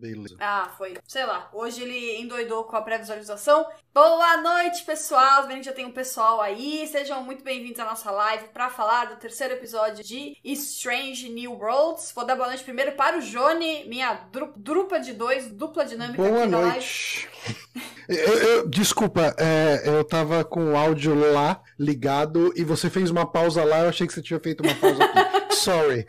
Beleza. Ah, foi. Sei lá. Hoje ele endoidou com a pré-visualização. Boa noite, pessoal. Bem, já tem um pessoal aí. Sejam muito bem-vindos à nossa live para falar do terceiro episódio de Strange New Worlds. Vou dar boa noite primeiro para o Jone, minha dru drupa de dois, dupla dinâmica Boa aqui na live. noite. Eu- eu- desculpa, é, eu tava com o áudio lá ligado e você fez uma pausa lá, eu achei que você tinha feito uma pausa aqui. Sorry.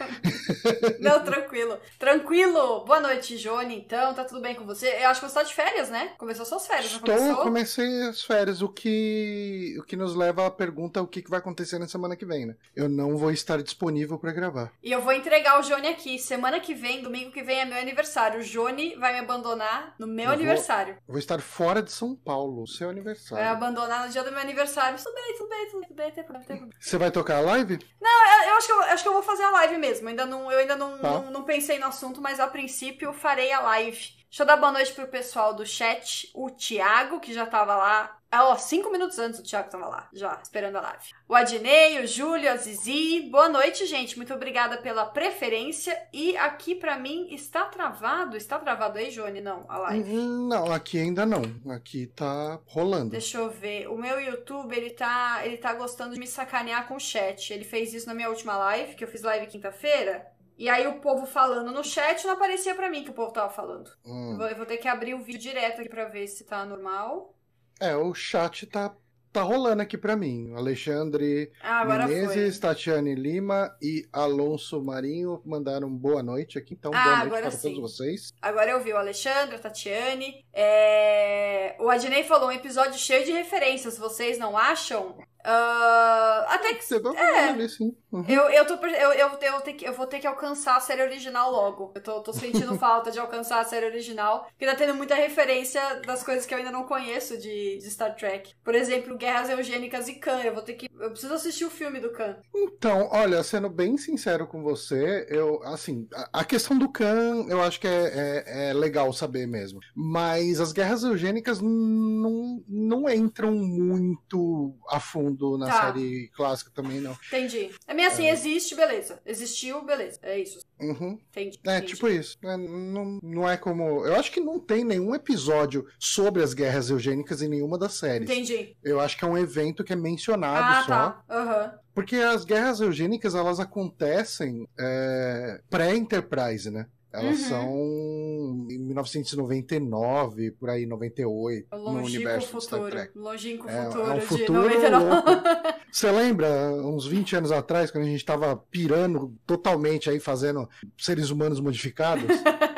Não, tranquilo. Tranquilo. Boa noite, Jone. Então, tá tudo bem com você? Eu acho que você tá de férias, né? Começou suas férias, não Estou, começou? comecei as férias, o que, o que nos leva à pergunta o que, que vai acontecer na semana que vem, né? Eu não vou estar disponível pra gravar. E eu vou entregar o Jone aqui. Semana que vem, domingo que vem é meu aniversário. O Jone vai me abandonar no meu Eu vou- aniversário. Eu vou estar fora de São Paulo, seu Vai aniversário. abandonar no dia do meu aniversário. Tudo bem, tudo bem, tudo bem, não tem problema, não tem problema. Você vai tocar a live? Eu, eu acho, que eu, acho que eu vou fazer a live mesmo. Ainda não, eu ainda não, Tá. não, não pensei no assunto, mas a princípio farei a live. Deixa eu dar boa noite pro pessoal do chat. O Thiago, que já tava lá. Ah, ó, cinco minutos antes o Thiago tava lá, já, esperando a live. O Adnei, o Júlio, a Zizi. Boa noite, gente. Muito obrigada pela preferência. E aqui pra mim está travado. Está travado aí, Johnny? Não, a live. Hum, Não, aqui ainda não. Aqui tá rolando. Deixa eu ver. O meu YouTube, ele tá, ele tá gostando de me sacanear com o chat. Ele fez isso na minha última live, que eu fiz live quinta-feira. E aí o povo falando no chat não aparecia pra mim que o povo tava falando. Eu Hum. vou, eu vou ter que abrir o vídeo direto aqui pra ver se tá normal. É, o chat tá, tá rolando aqui pra mim. Alexandre Ah, Menezes, foi. Tatiane Lima e Alonso Marinho mandaram boa noite aqui. Então, Ah, boa noite para sim. todos vocês. Agora eu vi o Alexandre, a Tatiane. É, O Adnei falou um episódio cheio de referências, vocês não acham? Ah, Até que Você vai É. ali, sim. Uhum. Eu, eu, tô, eu, eu, eu, que- eu vou ter que alcançar a série original logo. Eu tô, tô sentindo falta de alcançar a série original. Porque tá tendo muita referência das coisas que eu ainda não conheço de, de Star Trek. Por exemplo, Guerras Eugênicas e Khan. Eu vou ter que. Eu preciso assistir o filme do Khan. Então, olha, sendo bem sincero com você, eu, assim, a, a questão do Khan, eu acho que é, é- é legal saber mesmo. Mas as guerras eugênicas não, não entram muito a fundo na Tá. série clássica também, não. Entendi. É meio assim, existe, beleza. Existiu, beleza. É isso. Uhum. Entendi. É, entendi. tipo isso. É, não, não é como. Eu acho que não tem nenhum episódio sobre as guerras eugênicas em nenhuma das séries. Entendi. Eu acho que é um evento que é mencionado Ah, só. tá. Aham. Porque as guerras eugênicas, elas acontecem é, pré-Enterprise, né? Elas Uhum. são em 1999, por aí, 98, O no longínquo universo do Star futuro. Trek. Longínquo É, futuro é um de futuro 99. louco. Você lembra, uns 20 anos atrás, quando a gente tava pirando totalmente aí, fazendo seres humanos modificados?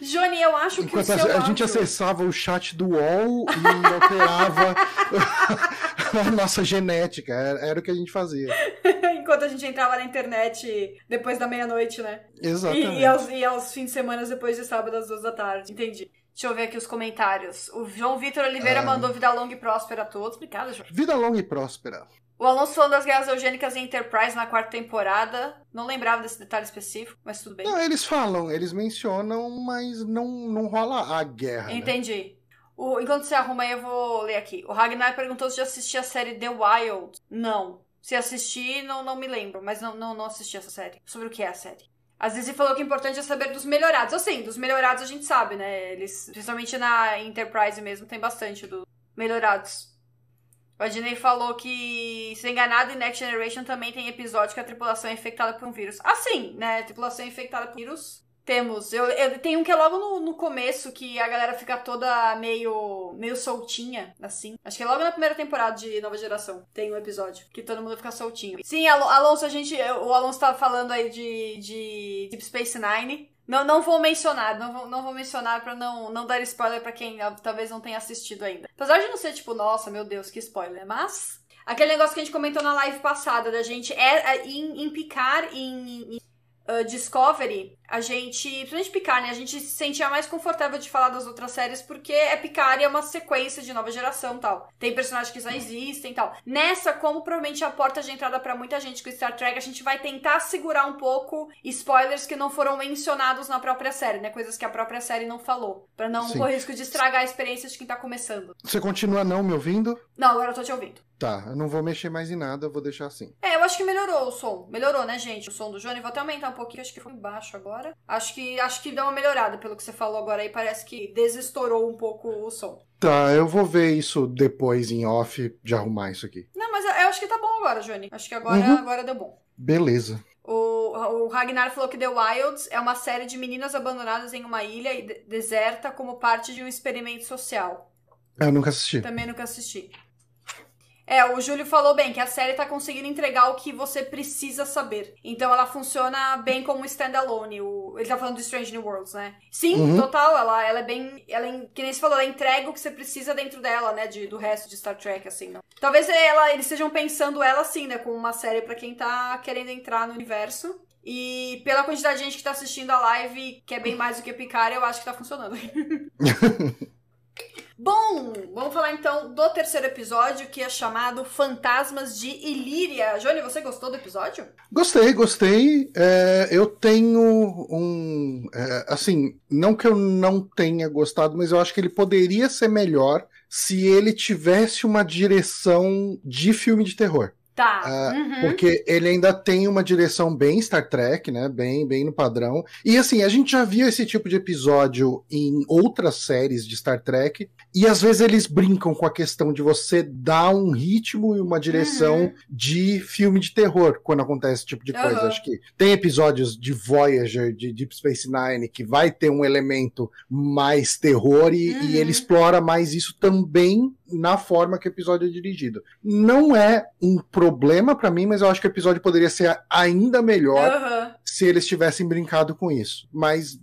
Johnny, eu acho que o Enquanto seu a, a gente acessava o chat do UOL e alterava a nossa genética. Era, era o que a gente fazia. Enquanto a gente entrava na internet depois da meia-noite, né? Exatamente. E, e, aos, e aos fins de semana depois de sábado às duas da tarde. Entendi. Deixa eu ver aqui os comentários. O João Vitor Oliveira Ah. mandou vida longa e próspera a todos. Obrigada, João. Vida longa e próspera. O Alonso falando das guerras eugênicas em Enterprise na quarta temporada. Não lembrava desse detalhe específico, mas tudo bem. Não, eles falam, eles mencionam, mas não, não rola a guerra. né? Entendi. O- enquanto você arruma aí, eu vou ler aqui. O Ragnar perguntou se já assisti a série The Wild. Não. Se assisti, não, não me lembro, mas não, não, não assisti essa série. Sobre o que é a série? A Zizi falou que o importante é saber dos melhorados. Assim, dos melhorados a gente sabe, né? Eles, principalmente na Enterprise mesmo, tem bastante dos melhorados. O Adney falou que, se enganado, em Next Generation também tem episódio que a tripulação é infectada por um vírus. Assim, né? A tripulação é infectada por vírus. Temos. Eu, eu- tem um que é logo no, no começo, que a galera fica toda meio, meio soltinha, assim. Acho que é logo na primeira temporada de Nova Geração. Tem um episódio que todo mundo fica soltinho. Sim, Al- Alonso, a gente. O Alonso tava falando aí de, de Deep Space Nine. Não, não vou mencionar, não vou, não vou mencionar pra não, não dar spoiler pra quem ah, talvez não tenha assistido ainda. Apesar de não ser tipo, nossa, meu Deus, que spoiler, mas. Aquele negócio que a gente comentou na live passada, da gente é, é em, em picar em, em uh, Discovery, a gente, principalmente Picard, né? A gente se sentia mais confortável de falar das outras séries porque é Picard e é uma sequência de nova geração e tal. Tem personagens que já existem e tal. Nessa, como provavelmente é a porta de entrada pra muita gente com Star Trek, a gente vai tentar segurar um pouco spoilers que não foram mencionados na própria série, né? Coisas que a própria série não falou. Pra não Sim. correr risco de estragar a experiência de quem tá começando. Você continua não me ouvindo? Não, agora eu tô te ouvindo. Tá, eu não vou mexer mais em nada, eu vou deixar assim. É, eu acho que melhorou o som. Melhorou, né, gente? O som do Johnny. Vou até aumentar um pouquinho, acho que foi baixo agora. Acho que acho que deu uma melhorada pelo que você falou agora aí. Parece que desestourou um pouco o som. Tá, eu vou ver isso depois em off de arrumar isso aqui. Não, mas eu, eu acho que tá bom agora, Johnny. Acho que agora, uhum. agora deu bom. Beleza. O, o Ragnar falou que The Wilds é uma série de meninas abandonadas em uma ilha deserta como parte de um experimento social. Eu nunca assisti. Também nunca assisti. É, o Júlio falou bem que a série tá conseguindo entregar o que você precisa saber. Então ela funciona bem como standalone. O... Ele tá falando do Strange New Worlds, né? Sim, uhum. total. Ela, ela é bem. Ela, é, que nem você falou, ela entrega o que você precisa dentro dela, né? De, do resto de Star Trek, assim. Não. Talvez ela, eles estejam pensando ela assim, né? Como uma série para quem tá querendo entrar no universo. E pela quantidade de gente que tá assistindo a live, que é bem mais do que picar, eu acho que tá funcionando. Bom, vamos falar então do terceiro episódio, que é chamado Fantasmas de Ilíria. Johnny, você gostou do episódio? Gostei, gostei. É, eu tenho um. É, assim, não que eu não tenha gostado, mas eu acho que ele poderia ser melhor se ele tivesse uma direção de filme de terror. Tá. Uh, uhum. Porque ele ainda tem uma direção bem Star Trek, né? Bem, bem no padrão. E assim, a gente já viu esse tipo de episódio em outras séries de Star Trek. E às vezes eles brincam com a questão de você dar um ritmo e uma direção uhum. de filme de terror quando acontece esse tipo de coisa. Uhum. Acho que tem episódios de Voyager, de Deep Space Nine, que vai ter um elemento mais terror e, e ele uhum. explora mais isso também na forma que o episódio é dirigido. Não é um problema para mim, mas eu acho que o episódio poderia ser ainda melhor uhum. se eles tivessem brincado com isso. Mas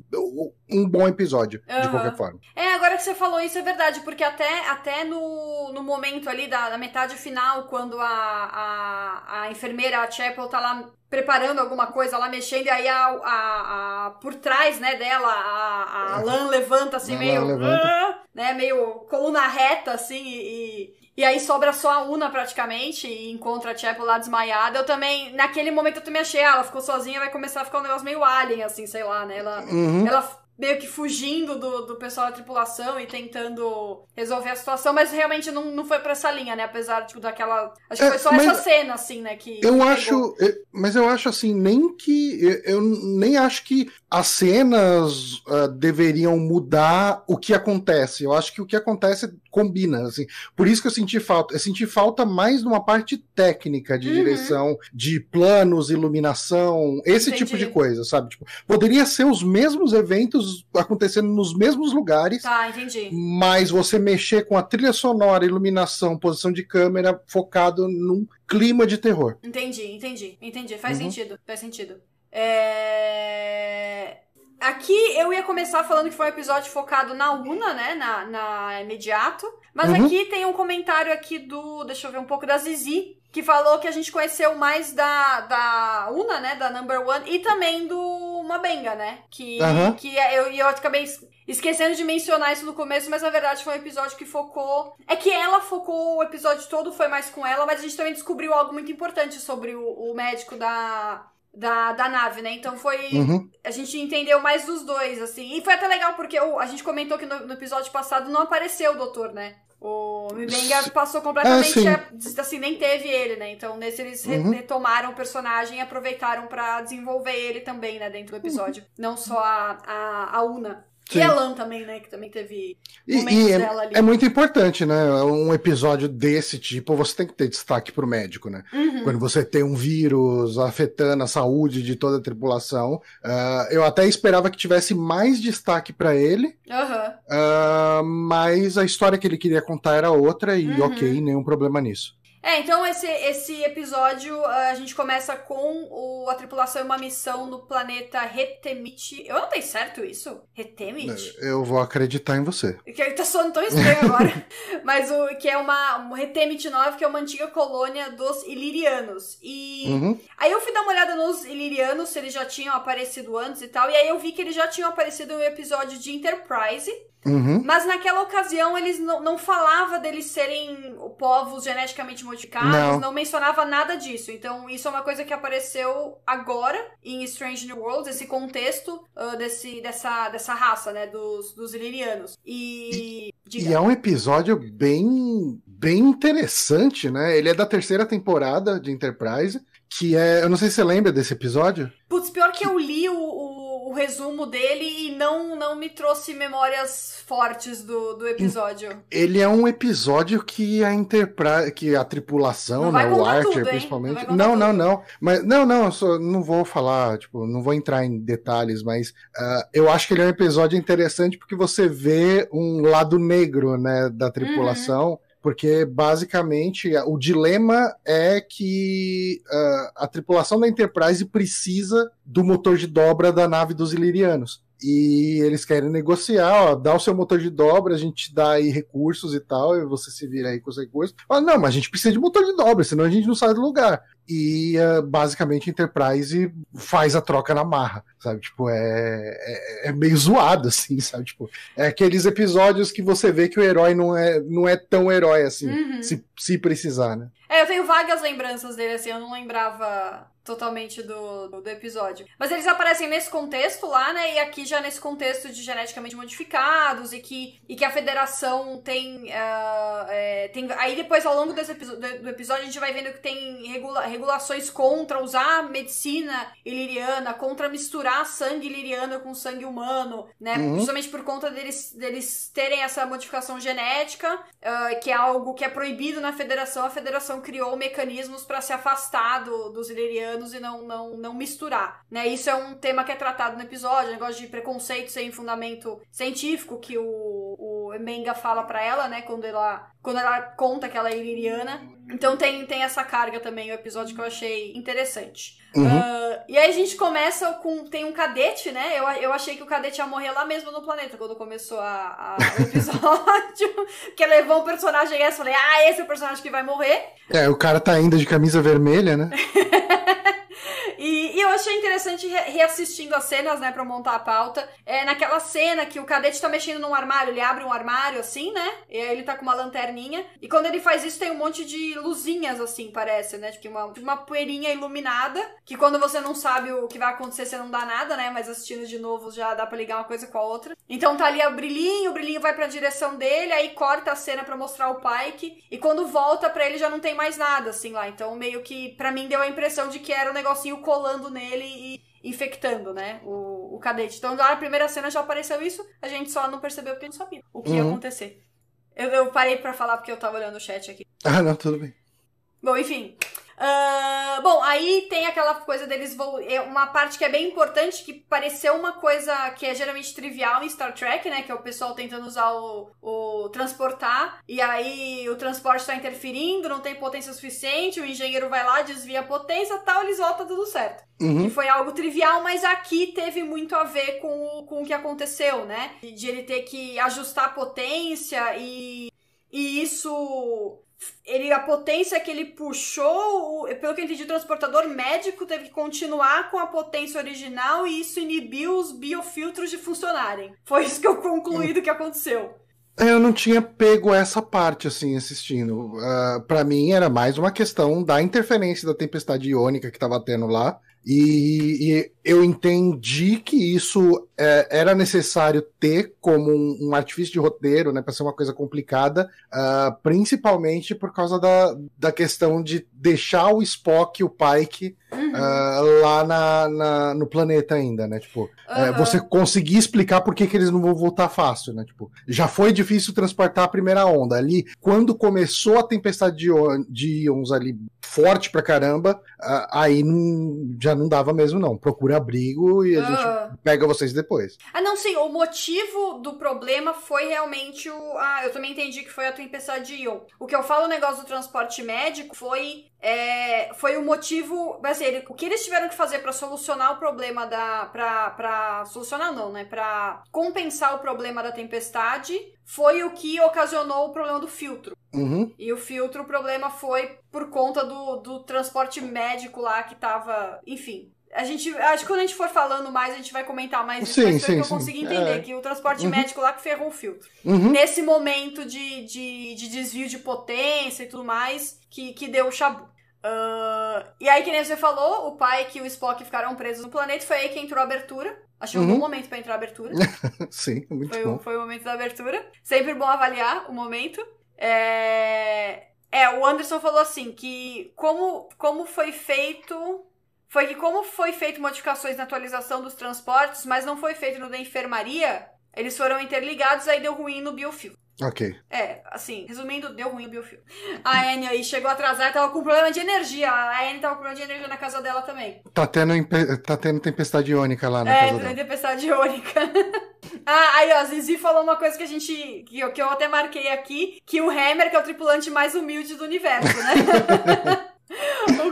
um bom episódio, uhum. de qualquer forma. É, agora que você falou isso é verdade, porque até, até no, no momento ali da, da metade final, quando a, a, a enfermeira, a Chapel, tá lá preparando alguma coisa lá, mexendo, e aí a, a, a por trás, né, dela, a, a Lan levanta assim, meio. Levanta. Uh, né, meio coluna reta, assim, e, e aí sobra só a Una praticamente e encontra a Chapel lá desmaiada. Eu também, naquele momento eu também achei, ah, ela ficou sozinha, vai começar a ficar um negócio meio alien, assim, sei lá, né? Ela, uhum. ela meio que fugindo do, do pessoal da tripulação e tentando resolver a situação, mas realmente não, não foi pra essa linha, né? Apesar tipo, daquela. Acho que é, foi só essa cena, assim, né? Que eu acho. Mas eu acho assim, nem que. Eu nem acho que as cenas uh, deveriam mudar o que acontece. Eu acho que o que acontece combina, assim. Por isso que eu senti falta. Eu senti falta mais numa parte técnica de uhum. direção, de planos, iluminação, esse Entendi. tipo de coisa, sabe? Tipo, poderia ser os mesmos eventos acontecendo nos mesmos lugares. Tá, entendi. Mas você mexer com a trilha sonora, iluminação, posição de câmera focado num clima de terror. Entendi, entendi, entendi. Faz uhum. sentido, faz sentido. É... Aqui eu ia começar falando que foi um episódio focado na Una, né? Na, na imediato. Mas uhum. aqui tem um comentário aqui do. Deixa eu ver um pouco da Zizi. Que falou que a gente conheceu mais da, da Una, né? Da Number One. E também do Mabenga, né? Que, uhum. que é, eu, eu acabei esquecendo de mencionar isso no começo, mas na verdade foi um episódio que focou. É que ela focou o episódio todo, foi mais com ela, mas a gente também descobriu algo muito importante sobre o, o médico da, da, da nave, né? Então foi. Uhum. A gente entendeu mais dos dois, assim. E foi até legal, porque o, a gente comentou que no, no, episódio passado não apareceu o doutor, né? O Mibenga passou completamente. É, assim, nem teve ele, né? Então nesse eles uhum. retomaram o personagem e aproveitaram para desenvolver ele também, né? Dentro do episódio. Uhum. Não só a, a, a Una. Sim. E a Lan também, né? Que também teve momentos e, e é, dela ali. É muito importante, né? Um episódio desse tipo, você tem que ter destaque pro médico, né? Uhum. Quando você tem um vírus afetando a saúde de toda a tripulação. Uh, eu até esperava que tivesse mais destaque para ele. Uhum. Uh, mas a história que ele queria contar era outra, e uhum. ok, nenhum problema nisso. É, então esse, esse episódio a gente começa com o, a tripulação em uma missão no planeta Retemit. Eu não tenho certo isso? Retemit? Eu vou acreditar em você. Que tá soando tão estranho agora. Mas o que é uma um Retemit 9, que é uma antiga colônia dos Ilirianos. E uhum. aí eu fui dar uma olhada nos Ilirianos, se eles já tinham aparecido antes e tal. E aí eu vi que eles já tinham aparecido em um episódio de Enterprise. Uhum. Mas naquela ocasião eles não, não falava deles serem povos geneticamente modificados não. não. mencionava nada disso. Então, isso é uma coisa que apareceu agora em Strange New Worlds, esse contexto uh, desse, dessa, dessa raça, né, dos, dos Illyrianos. E. E, e é um episódio bem, bem interessante, né? Ele é da terceira temporada de Enterprise. Que é. Eu não sei se você lembra desse episódio. Putz, pior que eu li o, o, o, resumo dele e não, não me trouxe memórias fortes do, do episódio. Ele é um episódio que a Enterprise. que a tripulação, né? O Archer, tudo, principalmente. Não, não, não, não, Mas não, não, só não vou falar, tipo, não vou entrar em detalhes, mas uh, eu acho que ele é um episódio interessante porque você vê um lado negro, né, da tripulação. Uhum porque basicamente o dilema é que uh, a tripulação da Enterprise precisa do motor de dobra da nave dos Ilirianos. E eles querem negociar, ó, dá o seu motor de dobra, a gente dá aí recursos e tal, e você se vira aí com os recursos. Fala, não, mas a gente precisa de motor de dobra, senão a gente não sai do lugar e uh, basicamente Enterprise faz a troca na marra, sabe? Tipo, é, é, é, meio zoado, assim, sabe? Tipo, é aqueles episódios que você vê que o herói não é, não é tão herói assim, uhum. se, se precisar, né? É, eu tenho vagas lembranças dele, assim, eu não lembrava totalmente do, do, episódio. Mas eles aparecem nesse contexto lá, né? E aqui já nesse contexto de geneticamente modificados e que, e que a federação tem. Uh, é, tem aí depois, ao longo desse do, do episódio, a gente vai vendo que tem regula, regulações contra usar medicina iliriana, contra misturar sangue iliriano com sangue humano, né? Uhum. Justamente por conta deles, deles terem essa modificação genética, uh, que é algo que é proibido na federação. A federação criou mecanismos para se afastar do, dos ilirianos anos e não, não, não misturar, né? Isso é um tema que é tratado no episódio, negócio de preconceito sem fundamento científico que o, o Menga fala para ela, né? Quando ela, quando ela conta que ela é iliriana. Então tem, tem essa carga também, o episódio que eu achei interessante. Uhum. Uh, e aí a gente começa com. Tem um cadete, né? Eu, eu achei que o cadete ia morrer lá mesmo no planeta quando começou a, a o episódio. que levou um personagem essa e falei, ah, esse é o personagem que vai morrer. É, o cara tá ainda de camisa vermelha, né? E, e, eu achei interessante re reassistindo as cenas, né, pra montar a pauta. É naquela cena que o cadete tá mexendo num armário, ele abre um armário assim, né? E aí ele tá com uma lanterninha. E quando ele faz isso, tem um monte de luzinhas, assim, parece, né? Tipo uma, uma poeirinha iluminada. Que quando você não sabe o que vai acontecer, você não dá nada, né? Mas assistindo de novo já dá pra ligar uma coisa com a outra. Então tá ali o brilhinho, o brilhinho vai pra direção dele, aí corta a cena pra mostrar o Pike. E quando volta pra ele já não tem mais nada, assim, lá. Então meio que, pra mim, deu a impressão de que era um negocinho colando nele e infectando, né, o, o cadete. Então, na primeira cena já apareceu isso, a gente só não percebeu porque não sabia o que uhum. ia acontecer. Eu, eu parei para falar porque eu tava olhando o chat aqui. Ah, não, tudo bem. Bom, enfim. Uh, bom, aí tem aquela coisa deles. É uma parte que é bem importante, que pareceu uma coisa que é geralmente trivial em Star Trek, né? Que é o pessoal tentando usar o, o transportar, e aí o transporte está interferindo, não tem potência suficiente, o engenheiro vai lá, desvia a potência tal, eles voltam tudo certo. Uhum. Que foi algo trivial, mas aqui teve muito a ver com, o, com o que aconteceu, né? De ele ter que ajustar a potência e. E isso ele a potência que ele puxou, pelo que eu entendi, o transportador médico teve que continuar com a potência original e isso inibiu os biofiltros de funcionarem. Foi isso que eu concluí do que aconteceu. É, eu não tinha pego essa parte assim assistindo. Uh, ah, para mim era mais uma questão da interferência da tempestade iônica que estava tendo lá e, e, eu entendi que isso é, era necessário ter como um, um, artifício de roteiro, né, para ser uma coisa complicada, uh, principalmente por causa da, da questão de deixar o Spock e o Pike uhum. uh, lá na, na, no planeta ainda, né? Tipo, uhum. você conseguir explicar por que, que eles não vão voltar fácil, né? Tipo, já foi difícil transportar a primeira onda. Ali, quando começou a tempestade de, de íons ali forte pra caramba, uh, aí não, já não dava mesmo, não. Procura abrigo e a gente pega vocês depois. Ah, não, sim. O motivo do problema foi realmente o. Ah, eu também entendi que foi a tempestade de. O que eu falo, o negócio do transporte médico foi é, foi o motivo. Assim, ele, o que eles tiveram que fazer para solucionar o problema da. Pra, pra solucionar, não, né? Para compensar o problema da tempestade foi o que ocasionou o problema do filtro. Uhum. E o filtro, o problema foi por conta do, do transporte médico lá que tava. Enfim, a gente, acho que quando a gente for falando mais, a gente vai comentar mais isso, sim, mas sim, que eu sim. consigo entender, é. que o transporte uhum. médico lá que ferrou o filtro. Uhum. Nesse momento de, de, de, desvio de potência e tudo mais, que, que deu o chabu. Uh, e aí, que nem você falou, o pai que o Spock ficaram presos no planeta, foi aí que entrou a abertura. Achei uhum. um bom momento para entrar a abertura. sim, muito foi, bom. Foi o momento da abertura. Sempre bom avaliar o momento. É... é, o Anderson falou assim, que como, como foi feito foi que como foi feito modificações na atualização dos transportes, mas não foi feito no da enfermaria, eles foram interligados, aí deu ruim no biofil. Ok. É, assim, resumindo, deu ruim o biofil. A Anne aí chegou atrasada, tava com problema de energia. A Anne tava com problema de energia na casa dela também. Tá tendo, tá tendo tempestade iônica lá na é, casa dela. É, tempestade iônica. ah, aí ó, a Zizi falou uma coisa que a gente, que eu, que eu até marquei aqui, que o Hammer, que é o tripulante mais humilde do universo, né?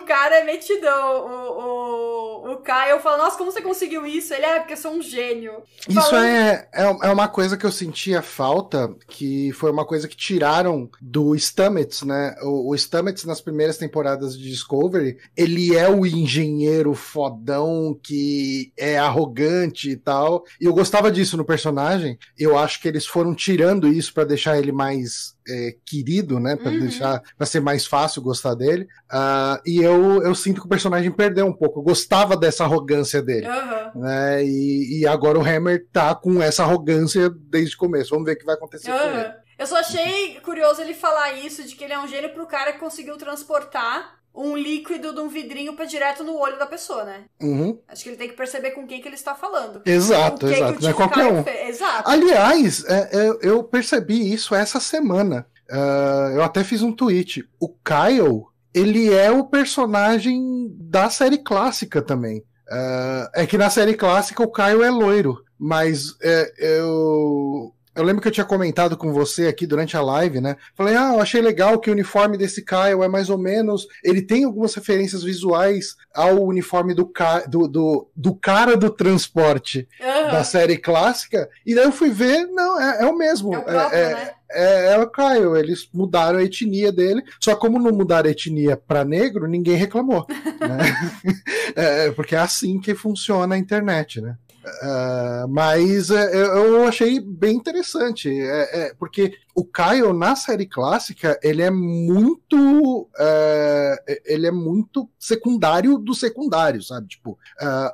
cara é metidão. O, o, o Caio fala, nossa, como você conseguiu isso? Ele é porque eu sou um gênio. Isso Falando... é, é, é uma coisa que eu sentia falta, que foi uma coisa que tiraram do Stamets, né? O, o Stamets, nas primeiras temporadas de Discovery, ele é o engenheiro fodão que é arrogante e tal. E eu gostava disso no personagem. Eu acho que eles foram tirando isso para deixar ele mais é, querido, né? Pra uhum. deixar para ser mais fácil gostar dele. Uh, e eu, eu sinto que o personagem perdeu um pouco. Eu gostava dessa arrogância dele. Uhum. Né? E, e agora o Hammer tá com essa arrogância desde o começo. Vamos ver o que vai acontecer uhum. com ele. Eu só achei curioso ele falar isso, de que ele é um gênio pro cara que conseguiu transportar um líquido de um vidrinho para direto no olho da pessoa, né? Uhum. Acho que ele tem que perceber com quem que ele está falando. Exato, exato. Não é qualquer um. Exato. Aliás, é, é, eu percebi isso essa semana. Uh, eu até fiz um tweet. O Kyle, ele é o personagem da série clássica também. Uh, é que na série clássica o Kyle é loiro, mas é, eu eu lembro que eu tinha comentado com você aqui durante a live, né? Falei, ah, eu achei legal que o uniforme desse Kyle é mais ou menos. Ele tem algumas referências visuais ao uniforme do, do, do, do cara do transporte uhum. da série clássica. E daí eu fui ver, não, é, é o mesmo. É o, próprio, é, né? É, é o Kyle, eles mudaram a etnia dele, só como não mudaram a etnia para negro, ninguém reclamou. né? é, porque é assim que funciona a internet, né? Uh, mas uh, eu achei bem interessante, é, é, porque o Kyle na série clássica ele é muito uh, ele é muito secundário do secundário, sabe? Tipo,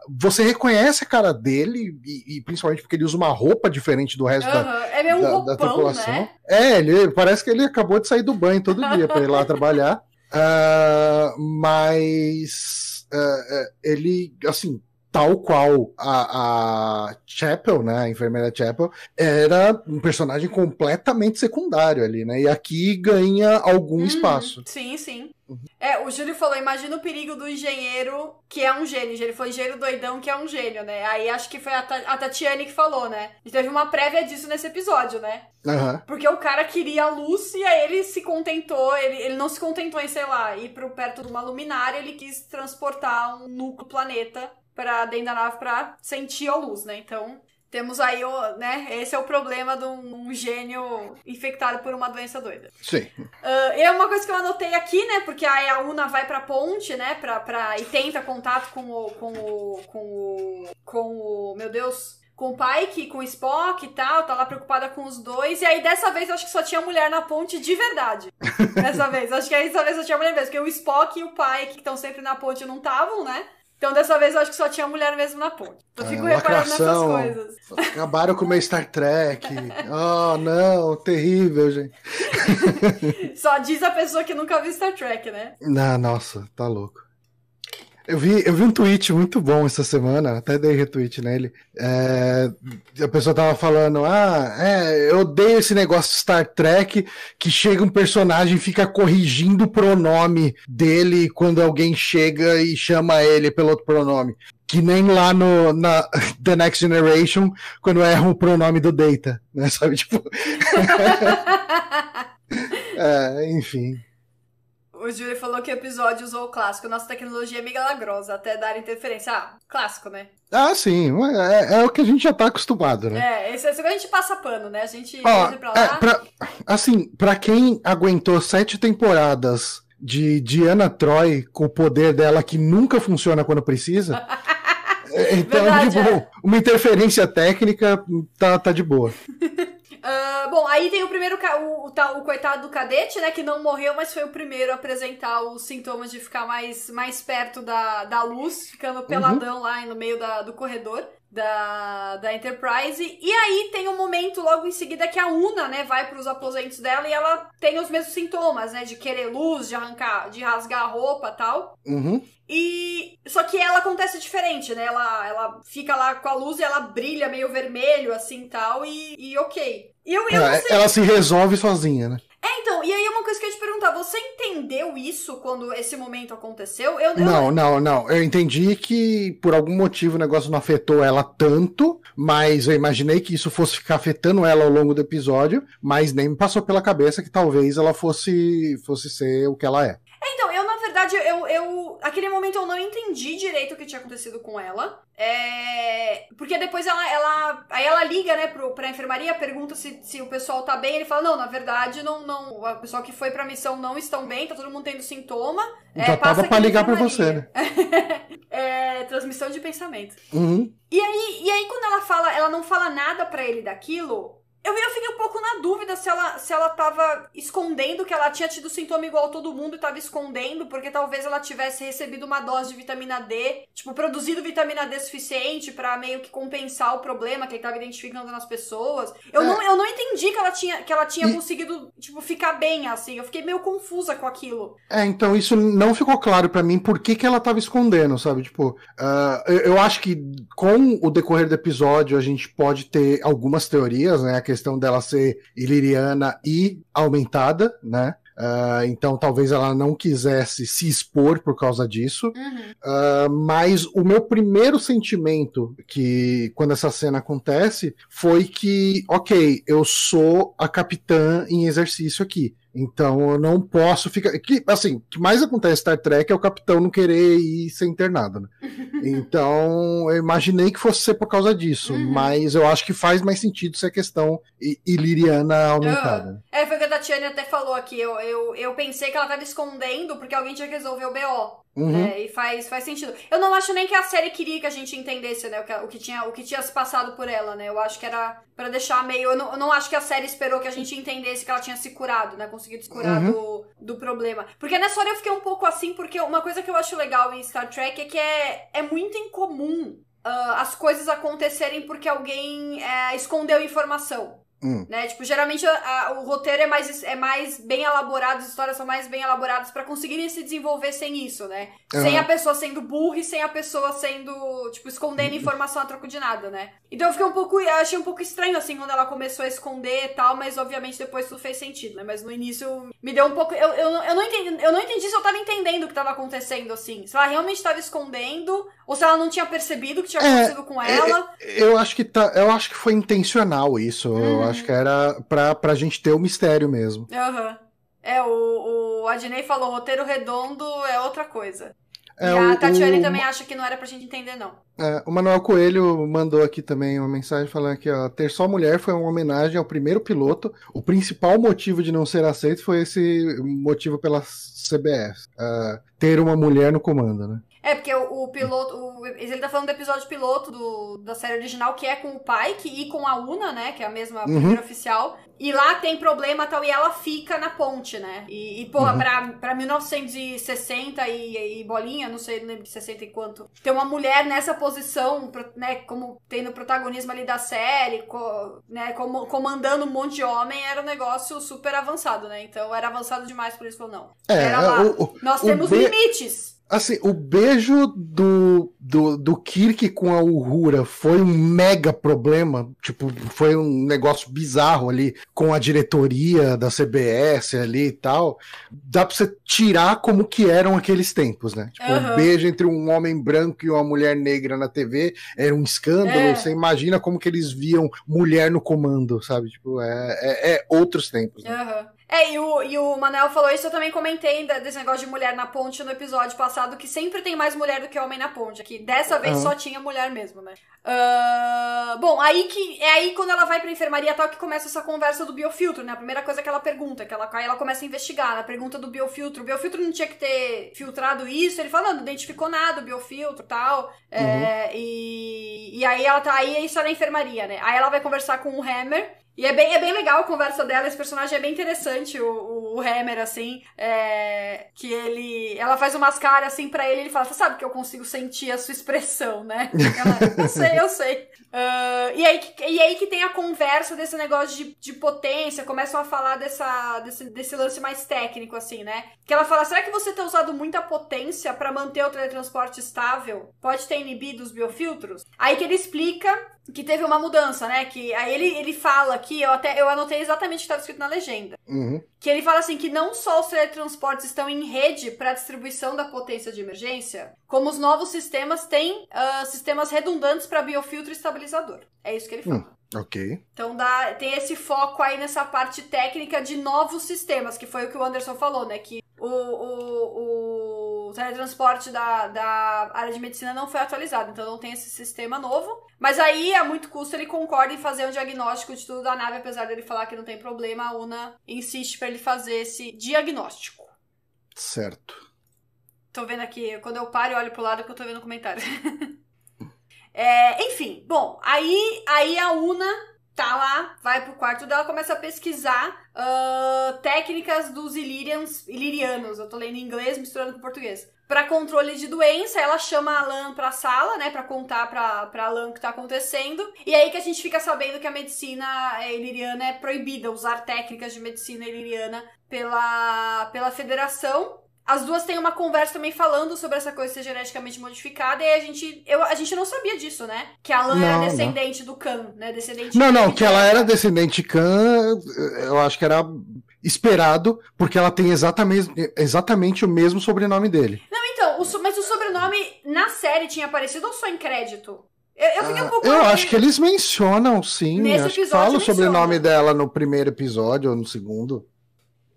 você reconhece a cara dele e, e, principalmente porque ele usa uma roupa diferente do resto da, é um da, roupão, da tripulação. Né? É, ele parece que ele acabou de sair do banho todo dia para ir lá trabalhar, mas ele assim tal qual a, a Chapel, né, a enfermeira Chapel, era um personagem completamente secundário ali, né? E aqui ganha algum uhum, espaço. Sim, sim. Uhum. É, o Júlio falou, imagina o perigo do engenheiro que é um gênio. Ele foi engenheiro doidão que é um gênio, né? Aí acho que foi a, a Tatiane que falou, né? E teve uma prévia disso nesse episódio, né? Uhum. Porque o cara queria a luz e aí ele se contentou, ele, ele não se contentou em, sei lá, ir pro, perto de uma luminária, ele quis transportar um núcleo planeta para dentro da nave para sentir a luz, né? Então, temos aí, o, né? Esse é o problema de um, um gênio infectado por uma doença doida. Sim. Uh, e é uma coisa que eu anotei aqui, né? Porque aí a Una vai pra ponte, né? Pra, pra, e tenta contato com o. com o. com o. com o. Meu Deus. Com o Pike, com o Spock e tal, tá lá preocupada com os dois. E aí, dessa vez, eu acho que só tinha mulher na ponte de verdade. dessa vez. Acho que aí, dessa vez só tinha mulher mesmo. Porque o Spock e o Pike, que estão sempre na ponte, não estavam, né? Então dessa vez eu acho que só tinha mulher mesmo na ponte. Eu fico é, reparando nessas coisas. Acabaram com o meu Star Trek. Oh, não, terrível, gente. só diz a pessoa que nunca viu Star Trek, né? Não, nossa, tá louco. Eu vi, eu vi um tweet muito bom essa semana, até dei retweet nele. É, a pessoa tava falando: Ah, é, eu odeio esse negócio de Star Trek que chega um personagem e fica corrigindo o pronome dele quando alguém chega e chama ele pelo outro pronome. Que nem lá no na The Next Generation, quando erram o pronome do Data, né? Sabe, tipo. é, enfim. O Júlio falou que o episódio usou o clássico. Nossa tecnologia é milagrosa, até dar interferência. Ah, clássico, né? Ah, sim. É, é o que a gente já tá acostumado, né? É, esse, esse a gente passa pano, né? A gente Ó, pra lá. É, pra, assim, pra quem aguentou sete temporadas de Diana Troy com o poder dela que nunca funciona quando precisa. É, então, Verdade, tipo, é. uma interferência técnica tá, tá de boa. Uh, bom, aí tem o primeiro, o, o, o, coitado do cadete, né, que não morreu, mas foi o primeiro a apresentar os sintomas de ficar mais, mais perto da, da luz, ficando peladão uhum. lá no meio da, do corredor da, da Enterprise. E aí tem um momento logo em seguida que a Una, né, vai para os aposentos dela e ela tem os mesmos sintomas, né, de querer luz, de arrancar, de rasgar a roupa tal. Uhum. E só que ela acontece diferente, né? Ela, ela fica lá com a luz e ela brilha meio vermelho assim tal e, e ok. E eu, eu é, ela se resolve sozinha, né? É, então, e aí uma coisa que eu ia te perguntar, você entendeu isso quando esse momento aconteceu? Eu, eu... Não, não, não. Eu entendi que por algum motivo o negócio não afetou ela tanto, mas eu imaginei que isso fosse ficar afetando ela ao longo do episódio, mas nem me passou pela cabeça que talvez ela fosse, fosse ser o que ela é. É, então, eu na verdade, eu, eu. Aquele momento eu não entendi direito o que tinha acontecido com ela. É... Porque depois ela, ela. Aí ela liga, né, pro, pra enfermaria, pergunta se, se o pessoal tá bem. Ele fala: não, na verdade, não, não. O pessoal que foi pra missão não estão bem, tá todo mundo tendo sintoma. É, Já tava pra ligar pra você, né? é, transmissão de pensamento. Uhum. E aí, e aí, quando ela fala, ela não fala nada para ele daquilo, eu, eu fiquei um pouco na dúvida se ela, se ela tava escondendo que ela tinha tido sintoma igual todo mundo e tava escondendo, porque talvez ela tivesse recebido uma dose de vitamina D, tipo, produzido vitamina D suficiente para meio que compensar o problema que ele tava identificando nas pessoas. Eu, é. não, eu não entendi que ela tinha, que ela tinha e... conseguido, tipo, ficar bem, assim. Eu fiquei meio confusa com aquilo. É, então isso não ficou claro para mim por que, que ela tava escondendo, sabe? Tipo, uh, eu, eu acho que com o decorrer do episódio a gente pode ter algumas teorias, né? Questão dela ser iliriana e aumentada, né? Uh, então talvez ela não quisesse se expor por causa disso. Uhum. Uh, mas o meu primeiro sentimento que quando essa cena acontece foi que, ok, eu sou a capitã em exercício aqui. Então eu não posso ficar. Que, assim, o que mais acontece em Star Trek é o capitão não querer ir ser internado, né? Então eu imaginei que fosse ser por causa disso, uhum. mas eu acho que faz mais sentido ser questão iliriana aumentada. Uh, é, foi o que a Tatiane até falou aqui. Eu, eu, eu pensei que ela estava escondendo porque alguém tinha que resolver o BO. Uhum. É, e faz, faz sentido. Eu não acho nem que a série queria que a gente entendesse, né? O que, o que, tinha, o que tinha se passado por ela, né? Eu acho que era para deixar meio. Eu não, eu não acho que a série esperou que a gente entendesse que ela tinha se curado, né? Conseguido se curar uhum. do, do problema. Porque nessa hora eu fiquei um pouco assim, porque uma coisa que eu acho legal em Star Trek é que é, é muito incomum uh, as coisas acontecerem porque alguém uh, escondeu informação. Hum. Né? Tipo, geralmente a, a, o roteiro é mais, é mais bem elaborado, as histórias são mais bem elaboradas para conseguirem se desenvolver sem isso, né? Uhum. Sem a pessoa sendo burra e sem a pessoa sendo, tipo, escondendo informação a troco de nada, né? Então eu fiquei um pouco, eu achei um pouco estranho, assim, quando ela começou a esconder e tal, mas obviamente depois tudo fez sentido, né? Mas no início me deu um pouco, eu, eu, eu, não, entendi, eu não entendi se eu tava entendendo o que tava acontecendo, assim. Se ela realmente tava escondendo, ou se ela não tinha percebido o que tinha é, acontecido com é, ela. Eu acho que tá, eu acho que foi intencional isso, eu acho que era pra, pra gente ter o mistério mesmo. Aham. Uhum. É, o, o Adnei falou, roteiro redondo é outra coisa. É, e a Tatiane o... também acha que não era pra gente entender, não. É, o Manuel Coelho mandou aqui também uma mensagem falando que ó, ter só mulher foi uma homenagem ao primeiro piloto. O principal motivo de não ser aceito foi esse motivo pela CBS. Uh, ter uma mulher no comando, né? É, porque o, o piloto. O, ele tá falando do episódio piloto do, da série original, que é com o Pike e com a Una, né? Que é a mesma uhum. primeira oficial. E lá tem problema tal, e ela fica na ponte, né? E, e porra, uhum. pra, pra 1960 e, e bolinha, não sei, não lembro de 60 e quanto. Ter uma mulher nessa posição, né? Como tendo protagonismo ali da série, co, né? Como, comandando um monte de homem, era um negócio super avançado, né? Então era avançado demais, por isso falou, não. É, era lá. O, Nós temos limites. Assim, o beijo do, do, do Kirk com a Uhura foi um mega problema. Tipo, foi um negócio bizarro ali com a diretoria da CBS ali e tal. Dá pra você tirar como que eram aqueles tempos, né? Tipo, uhum. um beijo entre um homem branco e uma mulher negra na TV era um escândalo. É. Você imagina como que eles viam mulher no comando, sabe? Tipo, é, é, é outros tempos. Né? Uhum. É, e o, e o Manel falou isso, eu também comentei desse negócio de mulher na ponte no episódio passado, que sempre tem mais mulher do que homem na ponte. Aqui, dessa vez uhum. só tinha mulher mesmo, né? Uh, bom, aí que é aí quando ela vai pra enfermaria tal que começa essa conversa do biofiltro, né? A primeira coisa que ela pergunta, que ela, aí ela começa a investigar, a pergunta do biofiltro. O biofiltro não tinha que ter filtrado isso, ele fala, não, não identificou nada o biofiltro tal. É, uhum. É, e, e aí ela tá aí, isso é na enfermaria, né? Aí ela vai conversar com o Hammer. E é bem, é bem legal a conversa dela, esse personagem é bem interessante, o, o, Hammer, assim, é, que ele, ela faz umas caras assim para ele, ele fala, você sabe que eu consigo sentir a sua expressão, né? Ela, eu sei, eu sei. Uh, e, aí, e aí que tem a conversa desse negócio de, de potência, começam a falar dessa, desse, desse lance mais técnico, assim, né? Que ela fala, será que você ter usado muita potência para manter o teletransporte estável pode ter inibido os biofiltros? Aí que ele explica que teve uma mudança, né? Que aí ele, ele fala aqui, eu até eu anotei exatamente o que estava escrito na legenda. Uhum. Que ele fala assim que não só os teletransportes estão em rede para distribuição da potência de emergência, como os novos sistemas têm uh, sistemas redundantes para biofiltro estabilizador. É isso que ele fala. Hum. Ok. Então dá, tem esse foco aí nessa parte técnica de novos sistemas, que foi o que o Anderson falou, né? Que o, o, o teletransporte da, da área de medicina não foi atualizado, então não tem esse sistema novo. Mas aí, a muito custo, ele concorda em fazer um diagnóstico de tudo da nave, apesar dele falar que não tem problema, a UNA insiste para ele fazer esse diagnóstico. Certo. Tô vendo aqui, quando eu paro e olho pro lado que eu tô vendo o comentário. É, enfim, bom, aí, aí a Una tá lá, vai pro quarto dela, começa a pesquisar uh, técnicas dos Illyrians, Illyrianos, eu tô lendo em inglês misturando com português. Para controle de doença, ela chama a Alan pra sala, né, para contar pra, pra Alan o que tá acontecendo. E aí que a gente fica sabendo que a medicina iliriana é proibida, usar técnicas de medicina iliriana pela, pela federação. As duas têm uma conversa também falando sobre essa coisa ser geneticamente modificada e a gente, eu, a gente não sabia disso, né? Que a Lan não, era descendente não. do Khan, né? Descendente Não, não, que ela era descendente Khan, eu acho que era esperado, porque ela tem exatamente, exatamente o mesmo sobrenome dele. Não, então, o, mas o sobrenome na série tinha aparecido ou só em crédito? Eu, eu fiquei um ah, pouco. Eu acho que eles mencionam, sim. Nesse acho episódio. Fala o sobrenome dela no primeiro episódio ou no segundo.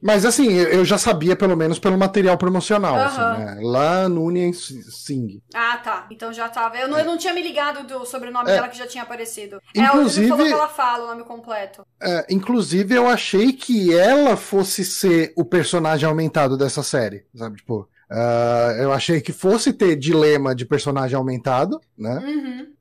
Mas assim, eu já sabia pelo menos pelo material promocional, uhum. assim, né? Lá no Union Sing. Ah, tá. Então já tava. Eu não, é. eu não tinha me ligado do sobrenome é. dela que já tinha aparecido. Inclusive, é, o falou que ela fala o nome completo. É, inclusive, eu achei que ela fosse ser o personagem aumentado dessa série, sabe? Tipo, Uh, eu achei que fosse ter dilema de personagem aumentado, né? Uhum.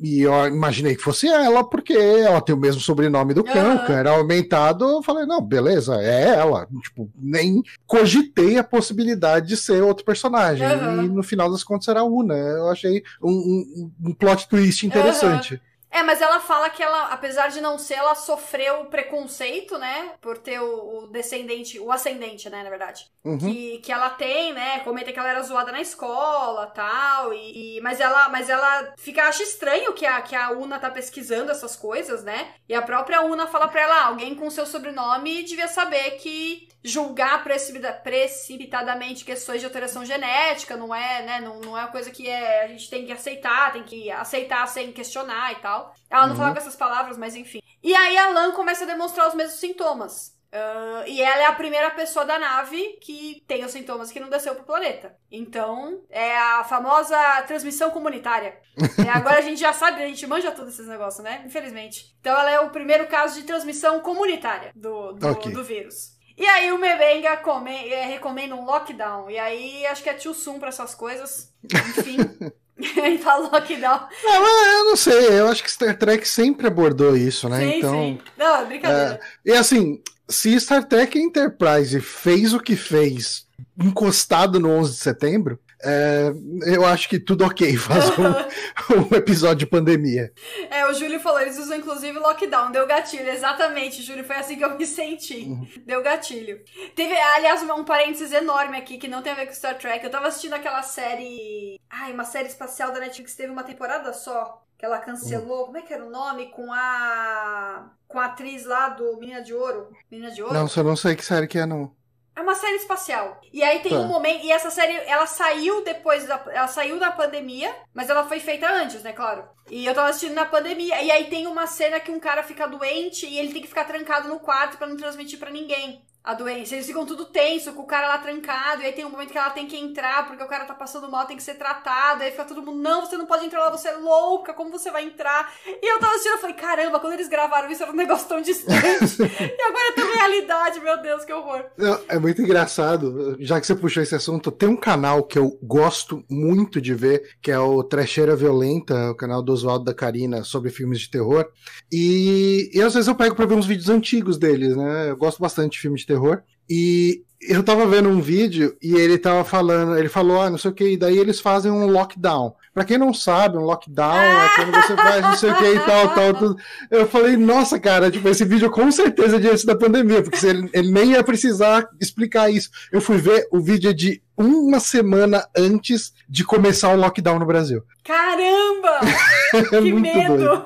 E eu imaginei que fosse ela, porque ela tem o mesmo sobrenome do Khan. Uhum. Era aumentado. Eu falei, não, beleza, é ela. Tipo, nem cogitei a possibilidade de ser outro personagem. Uhum. E no final das contas era Una. Eu achei um, um, um plot twist interessante. É, mas ela fala que ela, apesar de não ser, ela sofreu preconceito, né? Por ter o, o descendente, o ascendente, né, na verdade. Uhum. Que, que ela tem, né? Comenta que ela era zoada na escola tal. E, e, mas ela mas ela fica, acha estranho que a, que a Una tá pesquisando essas coisas, né? E a própria Una fala pra ela: ah, alguém com seu sobrenome devia saber que julgar precipitadamente questões de alteração genética não é, né? Não, não é uma coisa que é, a gente tem que aceitar, tem que aceitar sem questionar e tal. Ela não uhum. fala com essas palavras, mas enfim. E aí a Lan começa a demonstrar os mesmos sintomas. Uh, e ela é a primeira pessoa da nave que tem os sintomas que não desceu pro planeta. Então, é a famosa transmissão comunitária. é, agora a gente já sabe, a gente manja todos esses negócios, né? Infelizmente. Então, ela é o primeiro caso de transmissão comunitária do, do, okay. do vírus. E aí o Mebenga come, é, recomenda um lockdown. E aí acho que é too soon pra essas coisas. Enfim. Ele fala lockdown. Não, eu não sei. Eu acho que Star Trek sempre abordou isso, né? Sim, então, sim. Não, é brincadeira. É, e assim, se Star Trek Enterprise fez o que fez encostado no 11 de setembro, é, eu acho que tudo ok fazer um, um, episódio de pandemia. É, o Júlio falou, eles usam inclusive lockdown, deu gatilho. Exatamente, Júlio, foi assim que eu me senti. Uhum. Deu gatilho. Teve, aliás, um parênteses enorme aqui que não tem a ver com Star Trek. Eu tava assistindo aquela série. Ai, uma série espacial da Netflix, teve uma temporada só. Que ela cancelou. Uhum. Como é que era o nome? Com a. Com a atriz lá do Menina de Ouro. Menina de Ouro? Não, eu não sei que série que é, não. É uma série espacial. E aí tem tá. um momento. E essa série, ela saiu depois da. Ela saiu da pandemia, mas ela foi feita antes, né, claro. E eu tava assistindo na pandemia. E aí tem uma cena que um cara fica doente e ele tem que ficar trancado no quarto para não transmitir para ninguém. A doença. Eles ficam tudo tenso, com o cara lá trancado, e aí tem um momento que ela tem que entrar, porque o cara tá passando mal, tem que ser tratado, aí fica todo mundo, não, você não pode entrar lá, você é louca, como você vai entrar? E eu tava assistindo, eu falei, caramba, quando eles gravaram isso era um negócio tão distante, e agora é tão realidade, meu Deus, que horror. É muito engraçado, já que você puxou esse assunto, tem um canal que eu gosto muito de ver, que é o Trecheira Violenta, o canal do Oswaldo da Karina, sobre filmes de terror, e, e às vezes eu pego pra ver uns vídeos antigos deles, né, eu gosto bastante de filmes de terror, e eu tava vendo um vídeo e ele tava falando, ele falou, ah, não sei o que, e daí eles fazem um lockdown. Pra quem não sabe, um lockdown é quando você faz não sei o que e tal, tal, tudo. Eu falei, nossa, cara, tipo, esse vídeo com certeza é diante da pandemia, porque ele, ele nem ia precisar explicar isso. Eu fui ver o vídeo de uma semana antes de começar o lockdown no Brasil. Caramba! é que medo! Doido.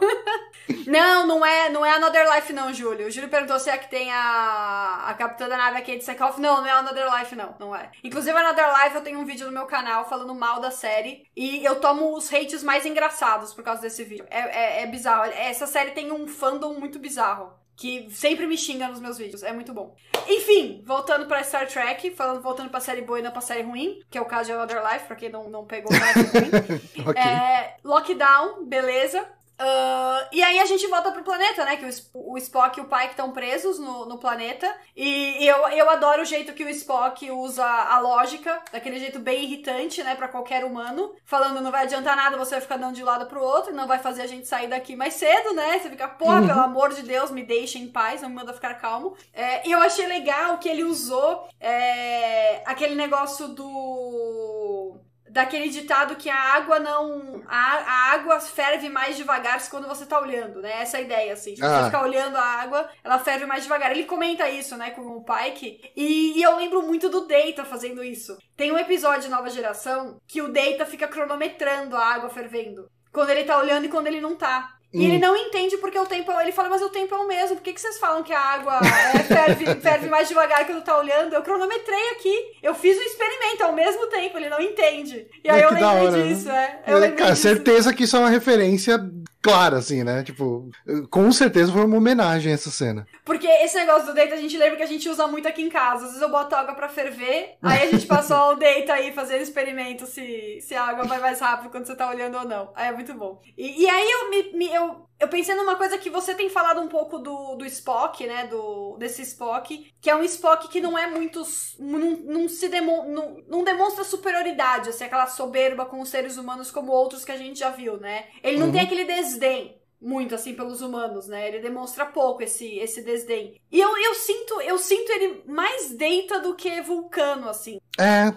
Não, não é, não é Another Life, não, Júlio. O Júlio perguntou se é que tem a, a capitã da nave aqui de Sekov. Não, não é Another Life, não. Não é. Inclusive, Another Life, eu tenho um vídeo no meu canal falando mal da série. E eu tomo os hates mais engraçados por causa desse vídeo. É, é, é bizarro. Essa série tem um fandom muito bizarro que sempre me xinga nos meus vídeos. É muito bom. Enfim, voltando pra Star Trek, falando, voltando pra série boa e não pra série ruim, que é o caso de Another Life, pra quem não, não pegou o ruim. okay. é, Lockdown, beleza. Uh, e aí a gente volta pro planeta, né? Que o, o Spock e o Pike estão presos no, no planeta. E, e, eu, eu adoro o jeito que o Spock usa a lógica, daquele jeito bem irritante, né? Pra qualquer humano. Falando, não vai adiantar nada você vai ficar dando de lado pro outro, não vai fazer a gente sair daqui mais cedo, né? Você fica, porra, uhum. pelo amor de Deus, me deixa em paz, não me manda ficar calmo. É, e eu achei legal que ele usou é, aquele negócio do daquele ditado que a água não. A, a água ferve mais devagar quando você tá olhando, né? Essa é ideia, assim. Se ah. você ficar olhando a água, ela ferve mais devagar. Ele comenta isso, né, com o Pike. E, e eu lembro muito do Data fazendo isso. Tem um episódio de Nova Geração que o Data fica cronometrando a água fervendo. Quando ele tá olhando e quando ele não tá. E hum. ele não entende porque o tempo. Ele fala, mas o tempo é o mesmo. Por que, que vocês falam que a água é, ferve, ferve mais devagar quando tá olhando? Eu cronometrei aqui. Eu fiz o experimento ao mesmo tempo. Ele não entende. E aí é eu lembrei hora, disso, né? é. Eu é, cara, disso. certeza que isso é uma referência clara, assim, né? Tipo, com certeza foi uma homenagem essa cena. Porque esse negócio do data a gente lembra que a gente usa muito aqui em casa. Às vezes eu boto água pra ferver, aí a gente passou o data aí fazendo experimento se, se a água vai mais rápido quando você tá olhando ou não. Aí é muito bom. E, e aí eu me, me, eu eu pensei numa coisa que você tem falado um pouco do, do Spock, né? Do, desse Spock, que é um Spock que não é muito. Não, não se demo, não, não demonstra superioridade, assim, aquela soberba com os seres humanos como outros que a gente já viu, né? Ele não uhum. tem aquele desdém muito assim pelos humanos, né? Ele demonstra pouco esse esse desdém. E eu, eu sinto eu sinto ele mais deita do que vulcano assim. É,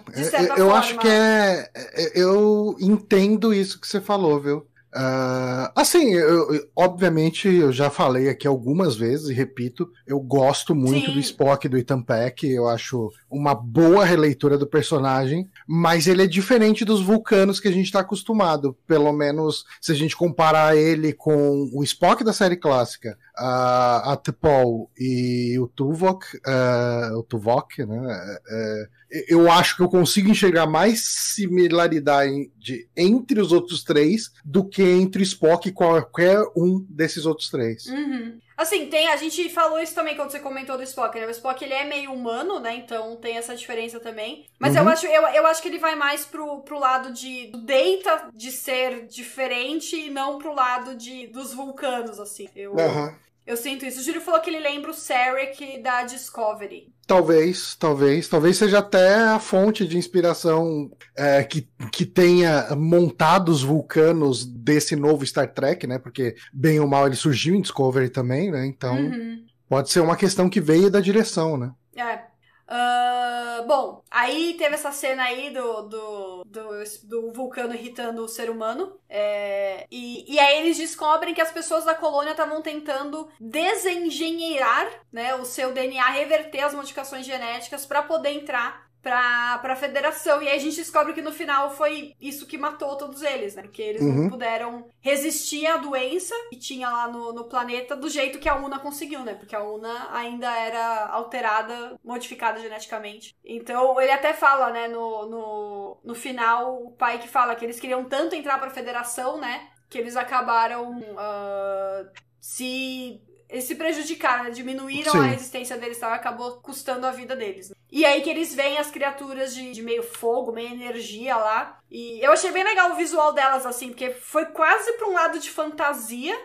eu, eu acho que é, é eu entendo isso que você falou, viu? Uh, assim, eu, eu, obviamente eu já falei aqui algumas vezes e repito, eu gosto muito Sim. do Spock do Ethan Peck, eu acho uma boa releitura do personagem, mas ele é diferente dos vulcanos que a gente está acostumado, pelo menos se a gente comparar ele com o Spock da série clássica, uh, a T'Pol e o Tuvok, uh, o Tuvok, né? Uh, eu acho que eu consigo enxergar mais similaridade entre os outros três do que entre Spock e qualquer um desses outros três. Uhum. Assim, tem, a gente falou isso também quando você comentou do Spock, né? O Spock ele é meio humano, né? Então tem essa diferença também. Mas uhum. eu, acho, eu, eu acho que ele vai mais pro, pro lado de do Data de ser diferente e não pro lado de dos vulcanos, assim. Eu, uhum. Eu sinto isso. O Júlio falou que ele lembra o Sarek da Discovery. Talvez, talvez. Talvez seja até a fonte de inspiração é, que, que tenha montado os vulcanos desse novo Star Trek, né? Porque, bem ou mal, ele surgiu em Discovery também, né? Então, uhum. pode ser uma questão que veio da direção, né? É. Uh, bom, aí teve essa cena aí do, do, do, do vulcano irritando o ser humano. É, e, e aí eles descobrem que as pessoas da colônia estavam tentando desengenheirar né, o seu DNA, reverter as modificações genéticas para poder entrar pra, pra federação. E aí a gente descobre que no final foi isso que matou todos eles, né? Porque eles uhum. não puderam resistir à doença que tinha lá no, no planeta do jeito que a Una conseguiu, né? Porque a Una ainda era alterada, modificada geneticamente. Então ele até fala, né, no, no, no final, o pai que fala que eles queriam tanto entrar pra federação, né? Que eles acabaram uh, se eles se prejudicaram, né? diminuíram Sim. a existência deles, tá? acabou custando a vida deles. E aí que eles veem as criaturas de, de meio fogo, meio energia lá. E eu achei bem legal o visual delas, assim, porque foi quase pra um lado de fantasia,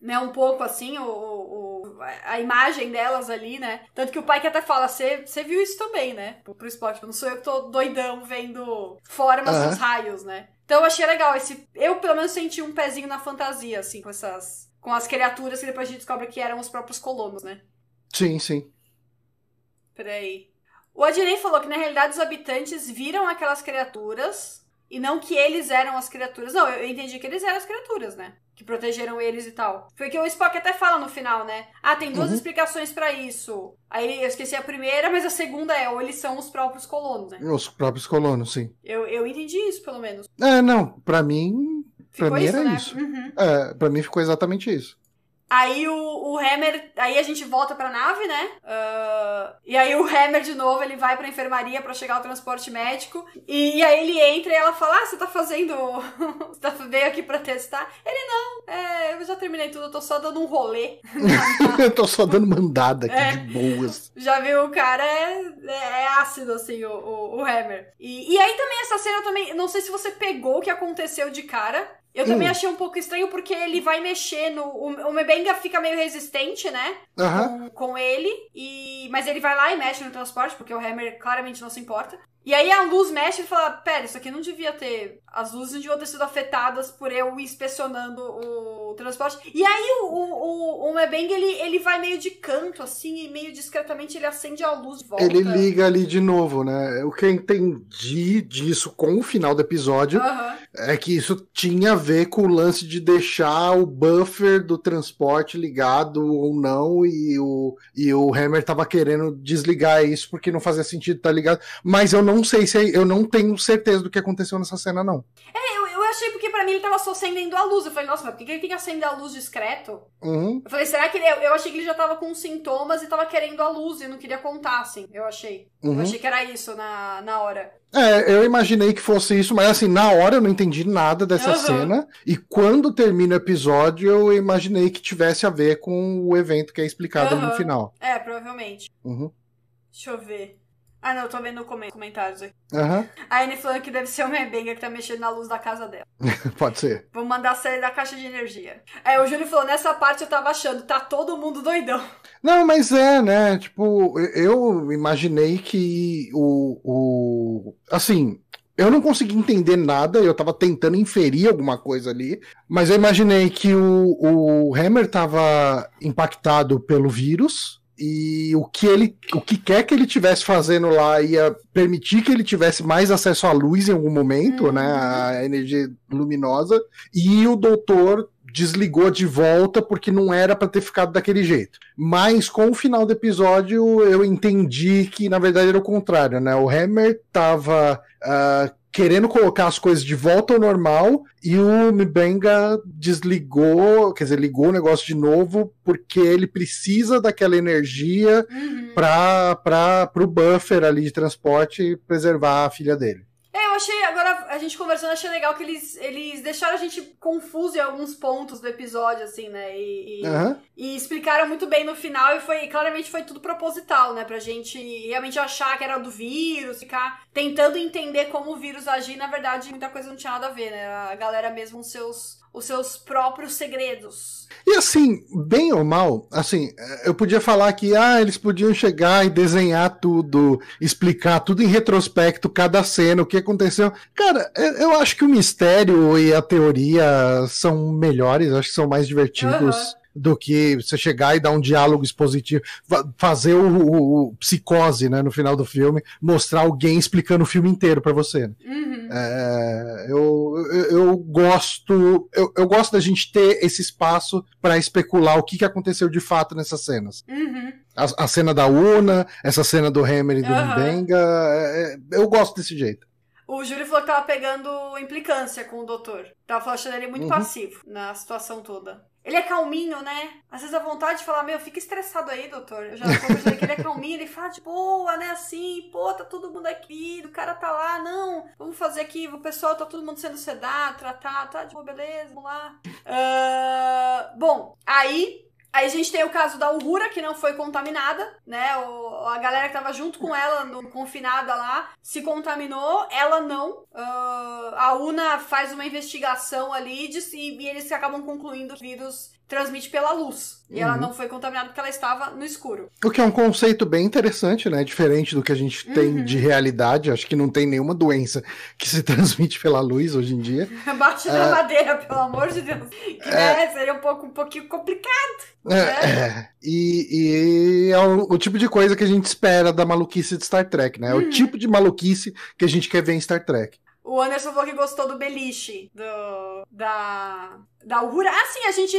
né? Um pouco assim, o, o- a imagem delas ali, né? Tanto que o pai que até fala, você viu isso também, né? Pro, esporte. Não sou eu que tô doidão vendo formas Aham. dos raios, né? Então eu achei legal. esse Eu, pelo menos, senti um pezinho na fantasia, assim, com essas. Com as criaturas que depois a gente descobre que eram os próprios colonos, né? Sim, sim. Peraí. O Adnei falou que na realidade os habitantes viram aquelas criaturas e não que eles eram as criaturas. Não, eu entendi que eles eram as criaturas, né? Que protegeram eles e tal. Foi o que o Spock até fala no final, né? Ah, tem duas Uhum. explicações pra isso. Aí eu esqueci a primeira, mas a segunda é, ou eles são os próprios colonos, né? Os próprios colonos, sim. Eu, eu entendi isso, pelo menos. É, não, pra mim. Pra Ficou mim isso, era né? isso. Uhum. É, pra mim ficou exatamente isso. Aí o, o Hammer. Aí a gente volta pra nave, né? Ah, e aí o Hammer, de novo, ele vai pra enfermaria pra chegar ao transporte médico. E, aí ele entra e ela fala: Ah, você tá fazendo. você tá, veio aqui pra testar? Ele não, é, eu já terminei tudo, eu tô só dando um rolê. Eu tô só dando mandada aqui É. de boas. Já viu, o cara é, é- é ácido, assim, o, o, o Hammer. E, e aí também essa cena, também. Não sei se você pegou o que aconteceu de cara. Eu também Hum. achei um pouco estranho porque ele vai mexer no. O, o Mebenga fica meio resistente, né? Aham. com, com ele, e mas ele vai lá e mexe no transporte, porque o Hammer claramente não se importa. E aí a luz mexe e fala: Pera, isso aqui não devia ter. As luzes não deviam ter sido afetadas por eu inspecionando o transporte. E aí o, o, o, o Mebeng, ele, ele vai meio de canto, assim, e meio discretamente ele acende a luz de volta. Ele liga ali de novo, né? O que eu entendi disso com o final do episódio Aham. é que isso tinha a ver com o lance de deixar o buffer do transporte ligado ou não, e o, e o Hammer tava querendo desligar isso porque não fazia sentido estar ligado. Mas eu não sei se é- eu não tenho certeza do que aconteceu nessa cena, não. É, eu, eu achei porque pra mim ele tava só acendendo a luz. Eu falei, nossa, mas por que ele tem que acender a luz discreto? Uhum. Eu falei, será que ele. Eu, achei que ele já tava com sintomas e tava querendo a luz e não queria contar, assim. Eu achei. Uhum. Eu achei que era isso na, na hora. É, eu imaginei que fosse isso, mas assim, na hora eu não entendi nada dessa Aham. cena. E quando termina o episódio, eu imaginei que tivesse a ver com o evento que é explicado no final. É, provavelmente. Uhum. Deixa eu ver. Ah, não, eu tô vendo comen- comentários aqui. Aham, A Anne falando que deve ser o Mebenga que tá mexendo na luz da casa dela. pode ser. Vou mandar sair da caixa de energia. Aí o Júlio falou, nessa parte eu tava achando, tá todo mundo doidão. Não, mas é, né? Tipo, eu imaginei que o. o assim. Eu não consegui entender nada, eu tava tentando inferir alguma coisa ali, mas eu imaginei que o, o Hammer tava impactado pelo vírus e o que ele, o que quer que ele tivesse fazendo lá ia permitir que ele tivesse mais acesso à luz em algum momento, Uhum. né, a energia luminosa, e o doutor desligou de volta porque não era pra ter ficado daquele jeito. Mas com o final do episódio eu entendi que na verdade era o contrário, né? O Hammer tava ah, querendo colocar as coisas de volta ao normal e o Mbenga desligou, quer dizer, ligou o negócio de novo porque ele precisa daquela energia Uhum. para para o buffer ali de transporte preservar a filha dele. É, eu achei, agora a gente conversando, achei legal que eles, eles deixaram a gente confuso em alguns pontos do episódio, assim, né? E, e- Aham. E explicaram muito bem no final e foi, claramente foi tudo proposital, né? Pra gente realmente achar que era do vírus, ficar tentando entender como o vírus agir, na verdade, muita coisa não tinha nada a ver, né? A galera mesmo os seus, os seus próprios segredos. E assim, bem ou mal, assim, eh, eu podia falar que ah, eles podiam chegar e desenhar tudo, explicar tudo em retrospecto, cada cena, o que aconteceu. Cara, eu acho que o mistério e a teoria são melhores, acho que são mais divertidos. Aham. Do que você chegar e dar um diálogo expositivo, fa- fazer o, o- o psicose, né, no final do filme, mostrar alguém explicando o filme inteiro pra você. né? Uhum. É, eu, eu, eu gosto eu, eu gosto da gente ter esse espaço para especular o que, que aconteceu de fato nessas cenas. Uhum. A, a cena da Una, essa cena do Hammer e do. Mbenga, é, é, eu gosto desse jeito. O Júlio falou que tava pegando implicância com o doutor. Tava achando ele muito Uhum. passivo na situação toda. Ele é calminho, né? Às vezes a vontade de falar, meu, fica estressado aí, doutor. Eu já tô que ele é calminho, ele fala de boa, né? Assim, pô, tá todo mundo aqui, o cara tá lá, não, vamos fazer aqui, o pessoal tá todo mundo sendo sedado, tratado, tá de boa, beleza, vamos lá. Ah, bom, aí Aí a gente tem o caso da Uhura, que não foi contaminada, né? O, a galera que tava junto com ela, no, confinada lá, se contaminou, ela não. Uh, a UNA faz uma investigação ali e, e eles acabam concluindo que o vírus transmite pela luz. E uhum. ela não foi contaminada porque ela estava no escuro. O que é um conceito bem interessante, né? Diferente do que a gente uhum. tem de realidade. Acho que não tem nenhuma doença que se transmite pela luz hoje em dia. Bate na é... madeira, pelo amor de Deus. Que é... né, seria um pouco um pouquinho complicado. É, né? é. E, e, é o, o, tipo de coisa que a gente espera da maluquice de Star Trek, né? É uhum. o tipo de maluquice que a gente quer ver em Star Trek. O Anderson falou que gostou do beliche, do, da, da Uhura. Assim, a gente,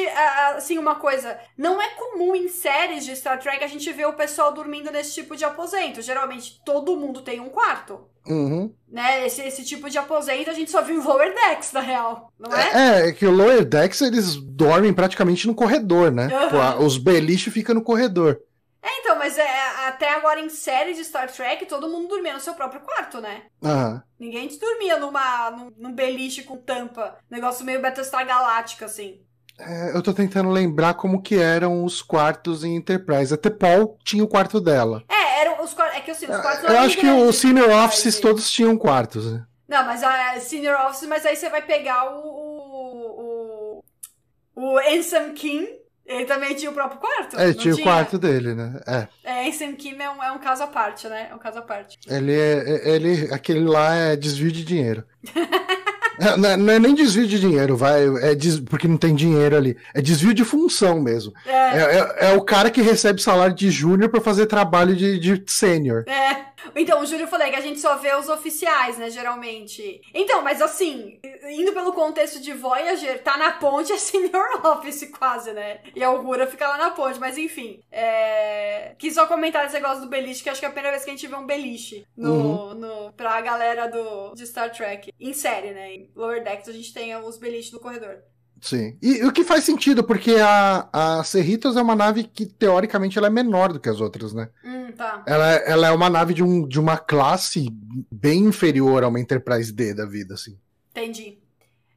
assim, uma coisa, não é comum em séries de Star Trek a gente ver o pessoal dormindo nesse tipo de aposento. Geralmente, todo mundo tem um quarto. Uhum. Né? Esse, esse tipo de aposento a gente só viu em Lower Decks, na real, não é? É, é que o Lower Decks eles dormem praticamente no corredor, né? Uhum. os beliches ficam no corredor. É, então, mas é, até agora em série de Star Trek, todo mundo dormia no seu próprio quarto, né? Uhum. Ninguém dormia numa, num, num beliche com tampa. Negócio meio Battlestar Galáctica, assim. É, eu tô tentando lembrar como que eram os quartos em Enterprise. Até Paul tinha o quarto dela. É, eram os quartos. É que assim, os quartos Eu acho que os Senior Offices todos tinham quartos, né? Não, mas a Senior Office, mas aí você vai pegar o. O, o, o Ansem King ele também tinha o próprio quarto? É, tinha, tinha, o quarto dele, né? É. É, Sam Kim é um, é um caso à parte, né? É um caso à parte. Ele é. Ele, aquele lá é desvio de dinheiro. É, não, é, não, é nem desvio de dinheiro, vai. É des... porque não tem dinheiro ali. É desvio de função mesmo. É, é, é, é o cara que recebe salário de júnior para fazer trabalho de, de sênior. É. Então, o Júlio falei que a gente só vê os oficiais, né, geralmente. Então, mas assim, indo pelo contexto de Voyager, tá na ponte é Senior Office quase, né? E a Augura fica lá na ponte, mas enfim. É... Quis só comentar esse negócio do beliche, que acho que é a primeira vez que a gente vê um beliche no, uhum. no, pra galera do, de Star Trek. Em série, né? Lower Decks a gente tem os beliches no corredor. Sim. E o que faz sentido, porque a, a Cerritos é uma nave que, teoricamente, ela é menor do que as outras, né? Hum, tá. Ela, ela é uma nave de, um, de uma classe bem inferior a uma Enterprise D da vida, assim. Entendi.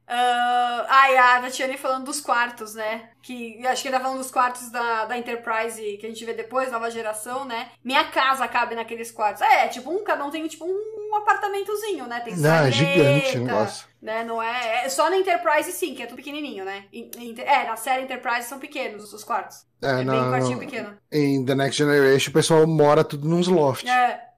Uh, ai, a Tatiane falando dos quartos, né? Que acho que ele tá falando dos quartos da, da Enterprise que a gente vê depois, nova geração, né? Minha casa cabe naqueles quartos. É, tipo, um, cada um tem tipo um, apartamentozinho, né? Tem Não, é gigante o negócio. Né? Não é, é. Só na Enterprise sim, que é tudo pequenininho, né? É, na série Enterprise são pequenos os quartos. É, é não, bem quartinho pequeno. Em The Next Generation o pessoal mora tudo nos lofts. É.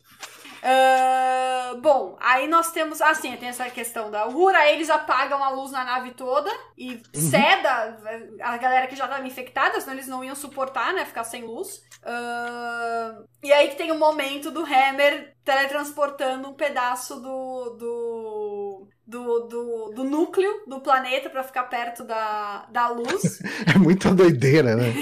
Uh, bom, aí nós temos. Assim, tem essa questão da Uhura. Eles apagam a luz na nave toda e uhum. ceda a galera que já estava infectada, senão eles não iam suportar, né? Ficar sem luz. Uh, e aí que tem o momento do Hammer teletransportando um pedaço do. do do, do, do núcleo do planeta para ficar perto da, da luz. é muita doideira, né?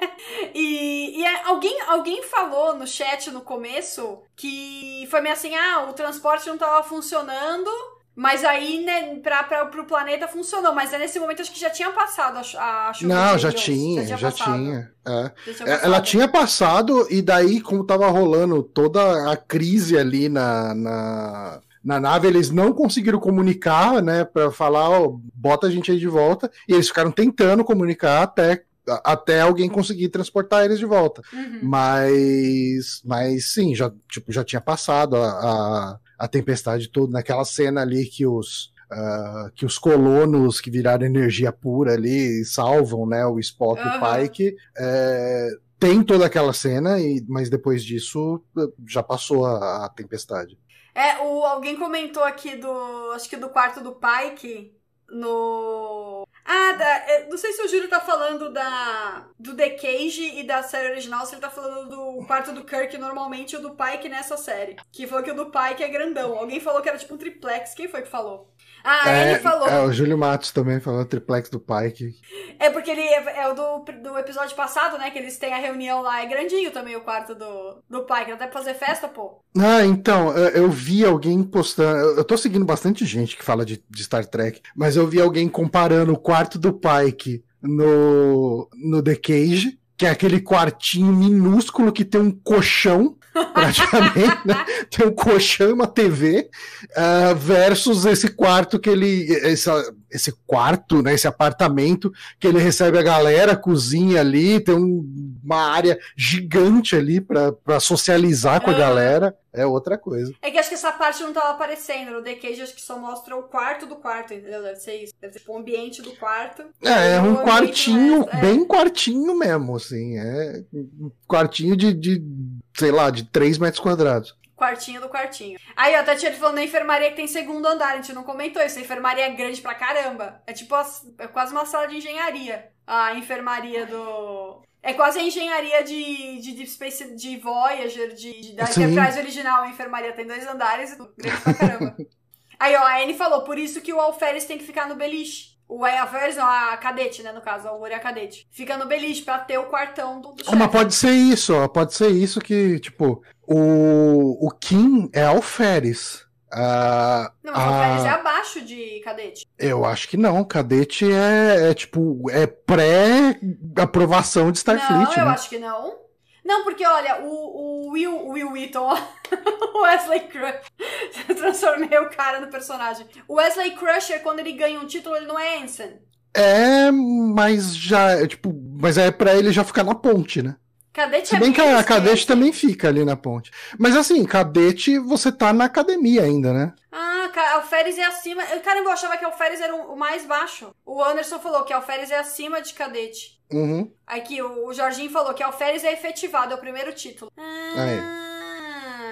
e, e é, alguém, alguém falou no chat no começo que foi meio assim: ah, o transporte não tava funcionando. Mas aí, né, pra, pra, pro planeta funcionou. Mas é nesse momento acho que já tinha passado a, a chuva. Não, já tinha, já tinha. Já tinha, é. já tinha é, Ela tinha passado, e daí, como tava rolando toda a crise ali na, na, na nave, eles não conseguiram comunicar, né, para falar, ó, bota a gente aí de volta, e eles ficaram tentando comunicar até até alguém conseguir transportar eles de volta. Uhum. Mas, mas sim, já, tipo, já tinha passado a, a, a tempestade toda naquela cena ali que os, uh, que os colonos que viraram energia pura ali salvam, né, o Spock uhum. e o Pike. É, tem toda aquela cena, e, mas depois disso já passou a, a tempestade. É, o, alguém comentou aqui do. Acho que do quarto do Pike no. Ah, da, é, não sei se o Júlio tá falando da do The Cage e da série original, se ele tá falando do quarto do Kirk normalmente ou do Pike nessa série. Que falou que o do Pike é grandão. Alguém falou que era tipo um triplex. Quem foi que falou? Ah, é, ele falou. É, o Júlio Matos também falou triplex do Pike. É porque ele é, é, o do, do episódio passado, né? Que eles têm a reunião lá. É grandinho também o quarto do, do Pike. Até pra fazer festa, pô. Ah, então, eu vi alguém postando. Eu tô seguindo bastante gente que fala de, de Star Trek, mas eu vi alguém comparando o quarto do Pike no, no The Cage que é aquele quartinho minúsculo que tem um colchão, praticamente, né? Tem um colchão e uma TV, uh, versus esse quarto que ele. Essa, esse quarto, né, esse apartamento que ele recebe a galera, cozinha ali, tem um, uma área gigante ali para socializar com a galera. É outra coisa. É que acho que essa parte não tava aparecendo. No The Cage acho que só mostra o quarto do quarto, entendeu? Deve ser isso. Deve ser tipo, o ambiente do quarto. É, é um quartinho, é. bem quartinho mesmo, assim. É um quartinho de, de, sei lá, de 3 metros quadrados. Quartinho do quartinho. Aí, ó, a Tatiana falou na enfermaria que tem segundo andar. A gente não comentou isso. A enfermaria é grande pra caramba. É tipo, é quase uma sala de engenharia. A enfermaria do. É quase a engenharia de, de Deep Space de Voyager, de, de da. Enterprise original. A enfermaria tem dois andares grande pra caramba. Aí, ó, a Anne falou, por isso que o Alferes tem que ficar no beliche. O Alferes, não, a cadete, né, no caso, a Uri a cadete. Fica no beliche pra ter o quartão do, do oh, Mas pode ser isso, ó, pode ser isso que, tipo, o, o Kim é alferes. Uh, não, mas a... alferes é abaixo de cadete. Eu acho que não. Cadete é, é tipo, é pré-aprovação de Starfleet. Não, eu né? acho que não. Não, porque olha, o, o Will, o Will Wheaton, o Wesley Crusher, transformei o cara no personagem. O Wesley Crusher, quando ele ganha um título, ele não é Ensign. É, mas já, tipo, mas é pra ele já ficar na ponte, né? Cadete Se é bem que a cadete também fica ali na ponte. Mas assim, cadete, você tá na academia ainda, né? Ah, alferes é acima. Caramba, eu achava que alferes era o mais baixo. O Anderson falou que alferes é acima de cadete. Uhum. Aqui, o Jorginho falou que alferes é efetivado, é o primeiro título. Ah.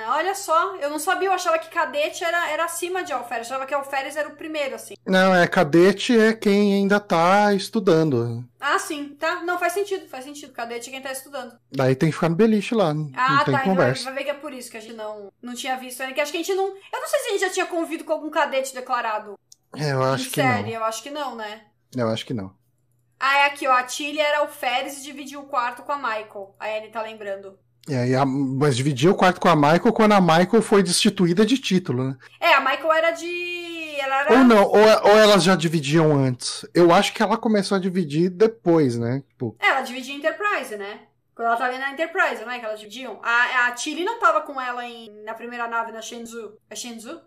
Olha só, eu não sabia, eu achava que cadete era, era acima de alferes, eu achava que alferes era o primeiro, assim. Não, é cadete é quem ainda tá estudando. Ah, sim, tá. Não, faz sentido, faz sentido. Cadete é quem tá estudando. Daí tem que ficar no beliche lá. Não ah, tem tá. Conversa. Vai ver que é por isso que a gente não, não tinha visto ainda. Que acho que a gente não. Eu não sei se a gente já tinha convido com algum cadete declarado. É, eu acho que série. não. Eu acho que não, né? Eu acho que não. Ah, é aqui, ó. A Tilly era alferes e dividiu o quarto com a Michael. A Anne tá lembrando. É, a, mas dividia o quarto com a Michael quando a Michael foi destituída de título, né? É, a Michael era de. Ela era... Ou não, ou, ou elas já dividiam antes. Eu acho que ela começou a dividir depois, né? Tipo... É, ela dividia Enterprise, né? Quando ela tava na Enterprise, não é que elas dividiam? A, a Tilly não tava com ela em, na primeira nave na Shenzhou. É Shenzhou?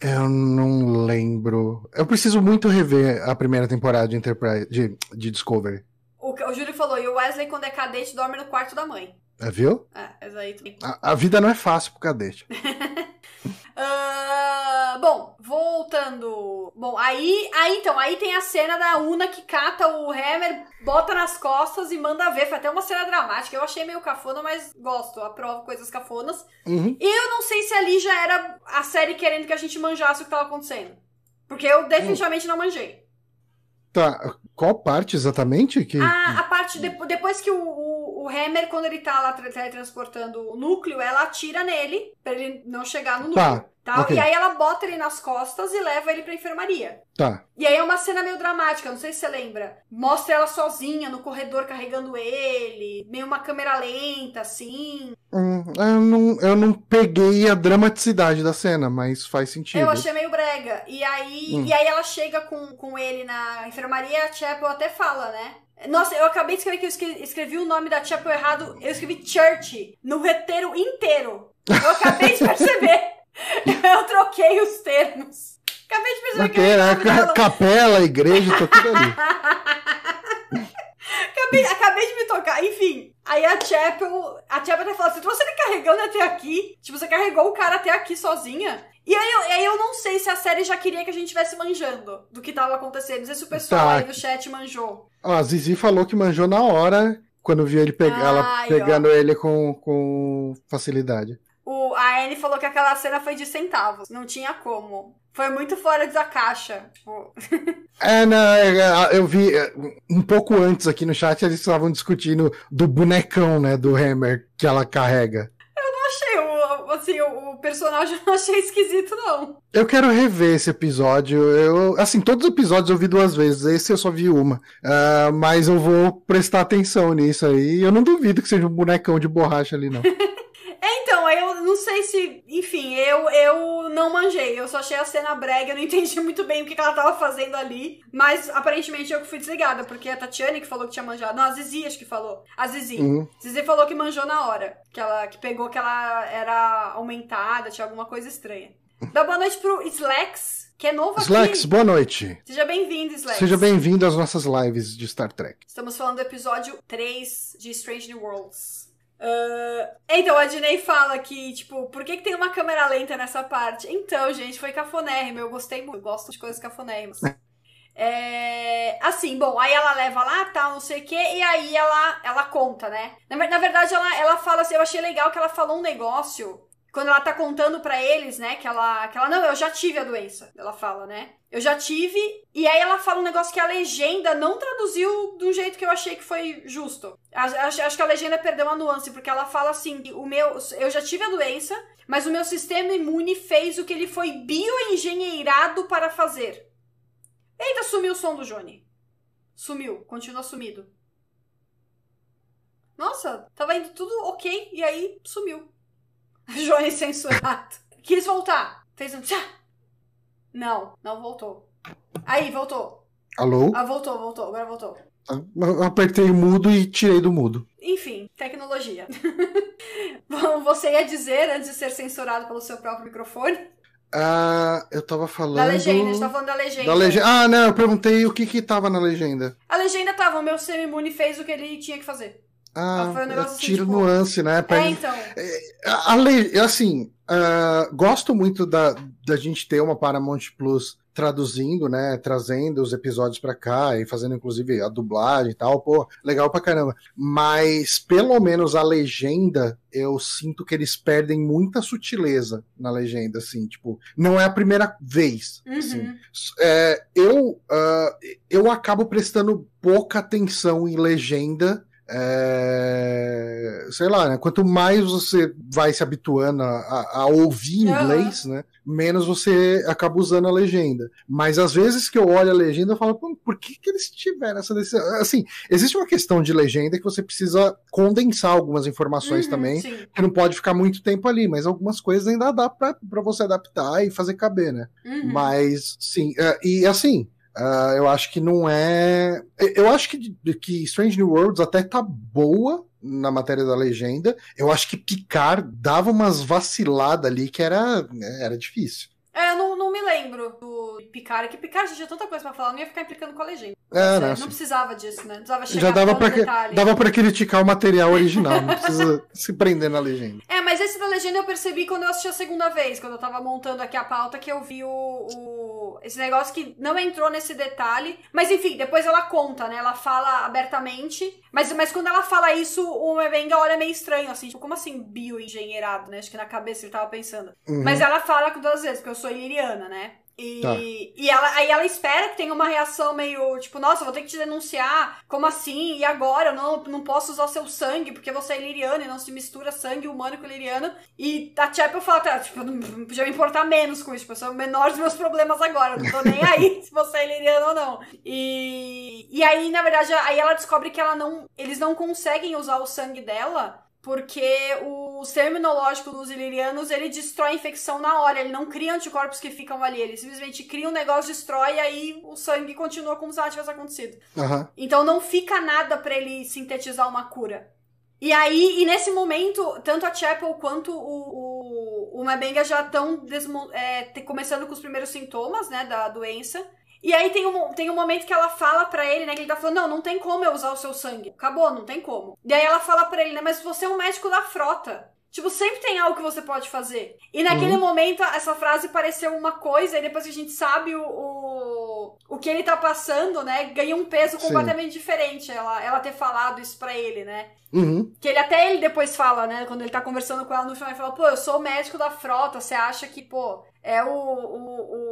Eu não lembro. Eu preciso muito rever a primeira temporada de Enterprise, de, de Discovery. O, o Júlio falou, e o Wesley, quando é cadete, dorme no quarto da mãe. É, viu? É, exato. A, a vida não é fácil pro cadete. uh, bom, voltando. Bom, aí, aí então, aí tem a cena da Una que cata o Hammer, bota nas costas e manda ver. Foi até uma cena dramática. Eu achei meio cafona, mas gosto, aprovo coisas cafonas. Uhum. Eu não sei se ali já era a série querendo que a gente manjasse o que tava acontecendo. Porque eu definitivamente uhum. não manjei. Tá, qual parte exatamente? Que... A, a parte de, depois que o, o, Hammer, quando ele tá lá teletransportando o núcleo, ela atira nele pra ele não chegar no tá, núcleo. Tá, okay. E aí ela bota ele nas costas e leva ele pra enfermaria. Tá. E aí é uma cena meio dramática, não sei se você lembra. Mostra ela sozinha no corredor carregando ele, meio uma câmera lenta, assim. Hum, eu, não, eu não peguei a dramaticidade da cena, mas faz sentido. Eu achei meio brega. E aí, hum. e aí ela chega com, com ele na enfermaria, a Chapel até fala, né? Nossa, eu acabei de escrever que eu escrevi o nome da Chapel errado. Eu escrevi Church no roteiro inteiro. Eu acabei de perceber. eu troquei os termos. Acabei de perceber que era capela, igreja, tá tudo ali. acabei, acabei de me tocar. Enfim, aí a Chapel, a Chapel até falou, você trouxe ele carregando até aqui? Tipo, você carregou o cara até aqui sozinha? E aí, eu, aí eu não sei se a série já queria que a gente estivesse manjando do que tava acontecendo. Não sei se o pessoal tá. aí no chat manjou. Ó, a Zizi falou que manjou na hora, quando viu ele pegar, ela pegando ó. ele com, com facilidade. O, a Anne falou que aquela cena foi de centavos. Não tinha como. Foi muito fora da caixa. é, não, é, é, eu vi é, um pouco antes aqui no chat eles estavam discutindo do bonecão, né, do Hammer que ela carrega. Eu não achei o, assim, o, personagem não achei esquisito, não. Eu quero rever esse episódio. Eu, assim, todos os episódios eu vi duas vezes, esse eu só vi uma. Uh, mas eu vou prestar atenção nisso aí. Eu não duvido que seja um bonecão de borracha ali, não. É, então, eu não sei se. Enfim, eu, eu não manjei. Eu só achei a cena brega, eu não entendi muito bem o que, que ela tava fazendo ali. Mas aparentemente eu que fui desligada, porque a Tatiane que falou que tinha manjado. Não, a Zizi acho que falou. A Zizi. Uhum. Zizi falou que manjou na hora. Que ela que pegou que ela era aumentada, tinha alguma coisa estranha. Dá boa noite pro Slacks, que é novo Slacks, aqui. boa noite. Seja bem-vindo, Slacks. Seja bem-vindo às nossas lives de Star Trek. Estamos falando do episódio 3 de Strange New Worlds. Uh, então, a Dinei fala que, tipo, por que, que tem uma câmera lenta nessa parte? Então, gente, foi cafonérrimo. Eu gostei muito. Eu gosto de coisas cafonérrimas. É, assim, bom, aí ela leva lá, tal, não sei o que, e aí ela, ela conta, né? Na, na verdade, ela, ela fala assim, eu achei legal que ela falou um negócio quando ela tá contando para eles, né, que ela, que ela, não, eu já tive a doença, ela fala, né? Eu já tive, e aí ela fala um negócio que a legenda não traduziu do jeito que eu achei que foi justo. Acho, acho que a legenda perdeu uma nuance, porque ela fala assim, o meu, eu já tive a doença, mas o meu sistema imune fez o que ele foi bioengenheirado para fazer. Eita, sumiu o som do Johnny. Sumiu, continua sumido. Nossa, tava indo tudo ok, e aí sumiu. Johnny censurado. Quis voltar. Fez um tchá. Não, não voltou. Aí, voltou. Alô? Ah, voltou, voltou. Agora voltou. Eu apertei o mudo e tirei do mudo. Enfim, tecnologia. Bom, você ia dizer, antes de ser censurado pelo seu próprio microfone? Ah, eu tava falando. Da legenda, a gente tá falando da legenda. Da legenda. Ah, não, eu perguntei o que que tava na legenda. A legenda tava, o meu semi-imune fez o que ele tinha que fazer. Ah, foi um negócio assim, tiro tipo- nuance, né? Pra- É, então. A, a le- assim, ah, gosto muito da, da gente ter uma Paramount Plus traduzindo, né? Trazendo os episódios pra cá e fazendo inclusive a dublagem e tal. Pô, legal pra caramba. Mas pelo menos a legenda, eu sinto que eles perdem muita sutileza na legenda, assim. Tipo, não é a primeira vez. assim. Uhum. É, eu, ah, eu acabo prestando pouca atenção em legenda. É, sei lá, né? Quanto mais você vai se habituando a, a- ouvir inglês, né? Menos você acaba usando a legenda. Mas às vezes que eu olho a legenda, eu falo, "Pô, por que, que eles tiveram essa decisão? Assim, existe uma questão de legenda que você precisa condensar algumas informações Uhum, também Sim. que não pode ficar muito tempo ali, mas algumas coisas ainda dá pra você adaptar e fazer caber, né? Uhum. Mas, sim, é, e assim, ah, eu acho que não é. Eu acho que, que Strange New Worlds até tá boa na matéria da legenda. Eu acho que Picard dava umas vaciladas ali que era, era difícil. É, não, não me lembro do Picard, que Picard já tinha tanta coisa pra falar, não ia ficar implicando com a legenda. É, né, não assim, precisava disso, né? Não precisava chegar já dava pra, que- detalhe. dava pra criticar o material original, não precisa se prender na legenda. É, mas esse da legenda eu percebi quando eu assisti a segunda vez, quando eu tava montando aqui a pauta, que eu vi o, o- esse negócio que não entrou nesse detalhe. Mas enfim, depois ela conta, né? Ela fala abertamente. Mas, mas quando ela fala isso, o Mebenga olha meio estranho, assim, tipo, como assim bioengenheirado, né? Acho que na cabeça ele tava pensando. Uhum. Mas ela fala com duas vezes, porque eu sou iliriana, né? E, Tá. e ela, aí ela espera que tenha uma reação meio tipo, nossa, vou ter que te denunciar, como assim? E agora? Eu não, não posso usar seu sangue, porque você é iliriano e não se mistura sangue humano com iliriano. E a Chapel fala, tá, tipo, não podia me importar menos com isso, tipo, são menores dos meus problemas agora, eu não tô nem aí se você é iliriano ou não. E, e aí, na verdade, aí ela descobre que ela não, eles não conseguem usar o sangue dela porque o sistema imunológico dos ilirianos, ele destrói a infecção na hora, ele não cria anticorpos que ficam ali, ele simplesmente cria um negócio, destrói e aí o sangue continua como se nada tivesse acontecido. Aham. Então não fica nada pra ele sintetizar uma cura. E aí, e nesse momento, tanto a Chapel quanto o, o, o Mabenga já estão começando com os primeiros sintomas, né, da doença. E aí tem um, tem um momento que ela fala pra ele, né, que ele tá falando, não, não tem como eu usar o seu sangue. Acabou, não tem como. E aí ela fala pra ele, né, mas você é um médico da frota. Tipo, sempre tem algo que você pode fazer. E naquele Uhum. momento, essa frase pareceu uma coisa, e depois que a gente sabe o, o, o que ele tá passando, né, ganha um peso Sim. completamente diferente ela, ela ter falado isso pra ele, né? Uhum. Que ele até ele depois fala, né? Quando ele tá conversando com ela no final, ele fala, pô, eu sou o médico da frota, você acha que, pô, é o, o, o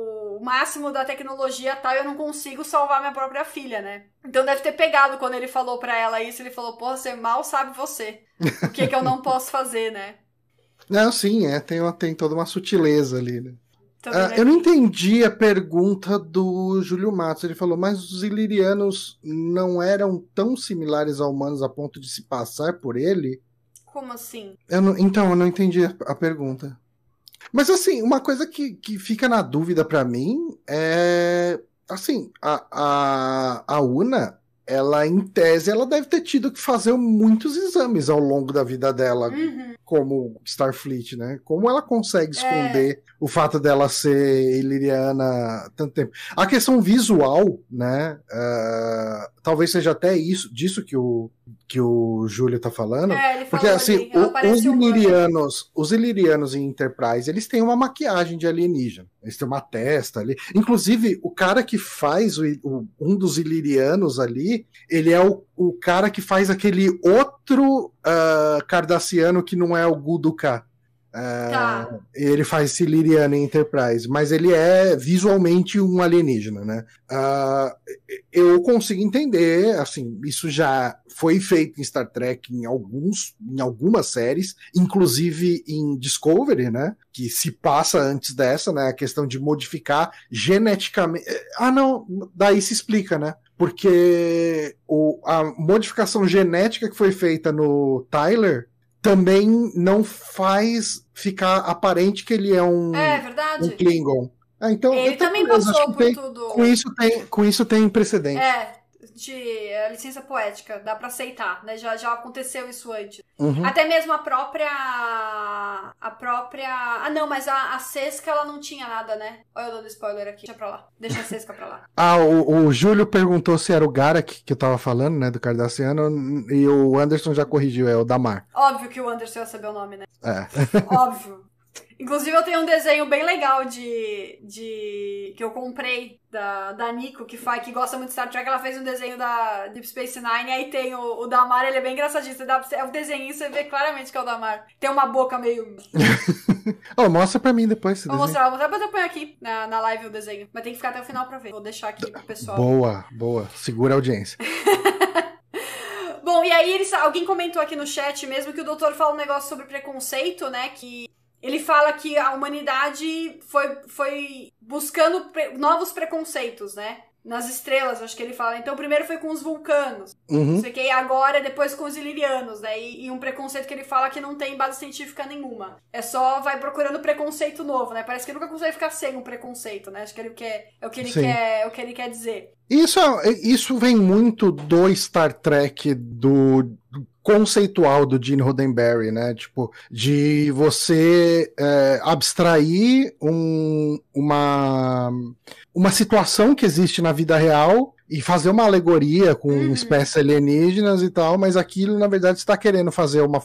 máximo da tecnologia tal, eu não consigo salvar minha própria filha, né? Então deve ter pegado quando ele falou pra ela isso, ele falou, pô, você mal sabe você. O que que eu não posso fazer, né? Não, sim, é, tem, uma- tem toda uma sutileza ali, né? Também, Ah, eu não entendi a pergunta do Júlio Matos. Ele falou, mas os ilirianos não eram tão similares a humanos a ponto de se passar por ele? Como assim? Eu não- então, eu não entendi a, a pergunta. Mas assim, uma coisa que, que fica na dúvida pra mim é. Assim, a, a, a Una, ela, em tese, ela deve ter tido que fazer muitos exames ao longo da vida dela, Uhum. como Starfleet, né? Como ela consegue É. esconder o fato dela ser iliriana tanto tempo? A questão visual, né? ah, talvez seja até isso, disso que o, que o Júlio tá falando. É, ele Porque assim, ali, o- os ilirianos, os ilirianos em Enterprise, eles têm uma maquiagem de alienígena. Eles têm uma testa ali. Inclusive, o cara que faz o, o- um dos ilirianos ali, ele é o, o cara que faz aquele outro ah, cardassiano que não é o Guduka. Tá. Ele faz em Enterprise, mas ele é visualmente um alienígena, né? Ah, eu consigo entender, assim, isso já foi feito em Star Trek em alguns, em algumas séries, inclusive em Discovery, né? Que se passa antes dessa, né? A questão de modificar geneticamente. Ah, não, daí se explica, né? Porque o, a modificação genética que foi feita no Tyler também não faz ficar aparente que ele é um, É um verdade. Klingon. Ah, então, Ele também curioso, passou por tem- tudo. com isso tem com isso tem precedente. É, de é, licença poética, dá pra aceitar, né? Já, já aconteceu isso antes. Uhum. Até mesmo a própria. A própria. Ah, não, mas a, a Sesca ela não tinha nada, né? Olha eu dando spoiler aqui. Deixa pra lá. Deixa a Sesca pra lá. Ah, o, o Júlio perguntou se era o Garak que eu tava falando, né, do Cardassiano, e o Anderson já corrigiu, é o Damar. Óbvio que o Anderson ia saber o nome, né? É. Óbvio. Inclusive, eu tenho um desenho bem legal de. de que eu comprei da, da Nico, que, faz, que gosta muito de Star Trek. Ela fez um desenho da Deep Space Nine. Aí tem o, o Damar, ele é bem engraçadinho. Você dá é um desenho, você vê claramente que é o Damar. Tem uma boca meio. Ó, mostra pra mim depois Vou desenho. mostrar, vou mostrar, depois eu ponho aqui na, na live o desenho. Mas tem que ficar até o final pra ver. Vou deixar aqui pro pessoal. Boa, boa. Segura a audiência. Bom, e aí eles, alguém comentou aqui no chat mesmo que o doutor fala um negócio sobre preconceito, né? Que ele fala que a humanidade foi, foi buscando pre- novos preconceitos, né? Nas estrelas, acho que ele fala. Então, primeiro foi com os vulcanos, não Uhum. sei o que, e agora depois com os ilirianos, né? E, e um preconceito que ele fala que não tem base científica nenhuma. É só vai procurando preconceito novo, né? Parece que nunca consegue ficar sem um preconceito, né? Acho que ele quer, é o que ele Sim. quer, é o que ele quer dizer. Isso, é- isso vem muito do Star Trek, do conceitual do Gene Roddenberry, né? Tipo, de você é, abstrair um- uma, uma situação que existe na vida real e fazer uma alegoria com Uhum. espécies alienígenas e tal, mas aquilo, na verdade, está querendo fazer uma.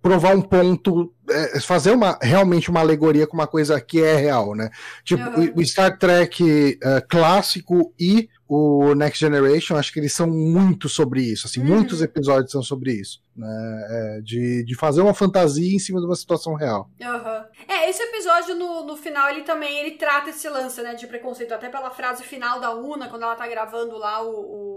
Provar um ponto, é, fazer uma realmente uma alegoria com uma coisa que é real, né? Tipo, Uhum. o, Star Trek é, clássico e o Next Generation, acho que eles são muito sobre isso, assim, Uhum. muitos episódios são sobre isso, né? É, de, de fazer uma fantasia em cima de uma situação real. Aham. É, esse episódio no, no final, ele também ele trata esse lance, né, de preconceito. Até pela frase final da Una, quando ela tá gravando lá o, o,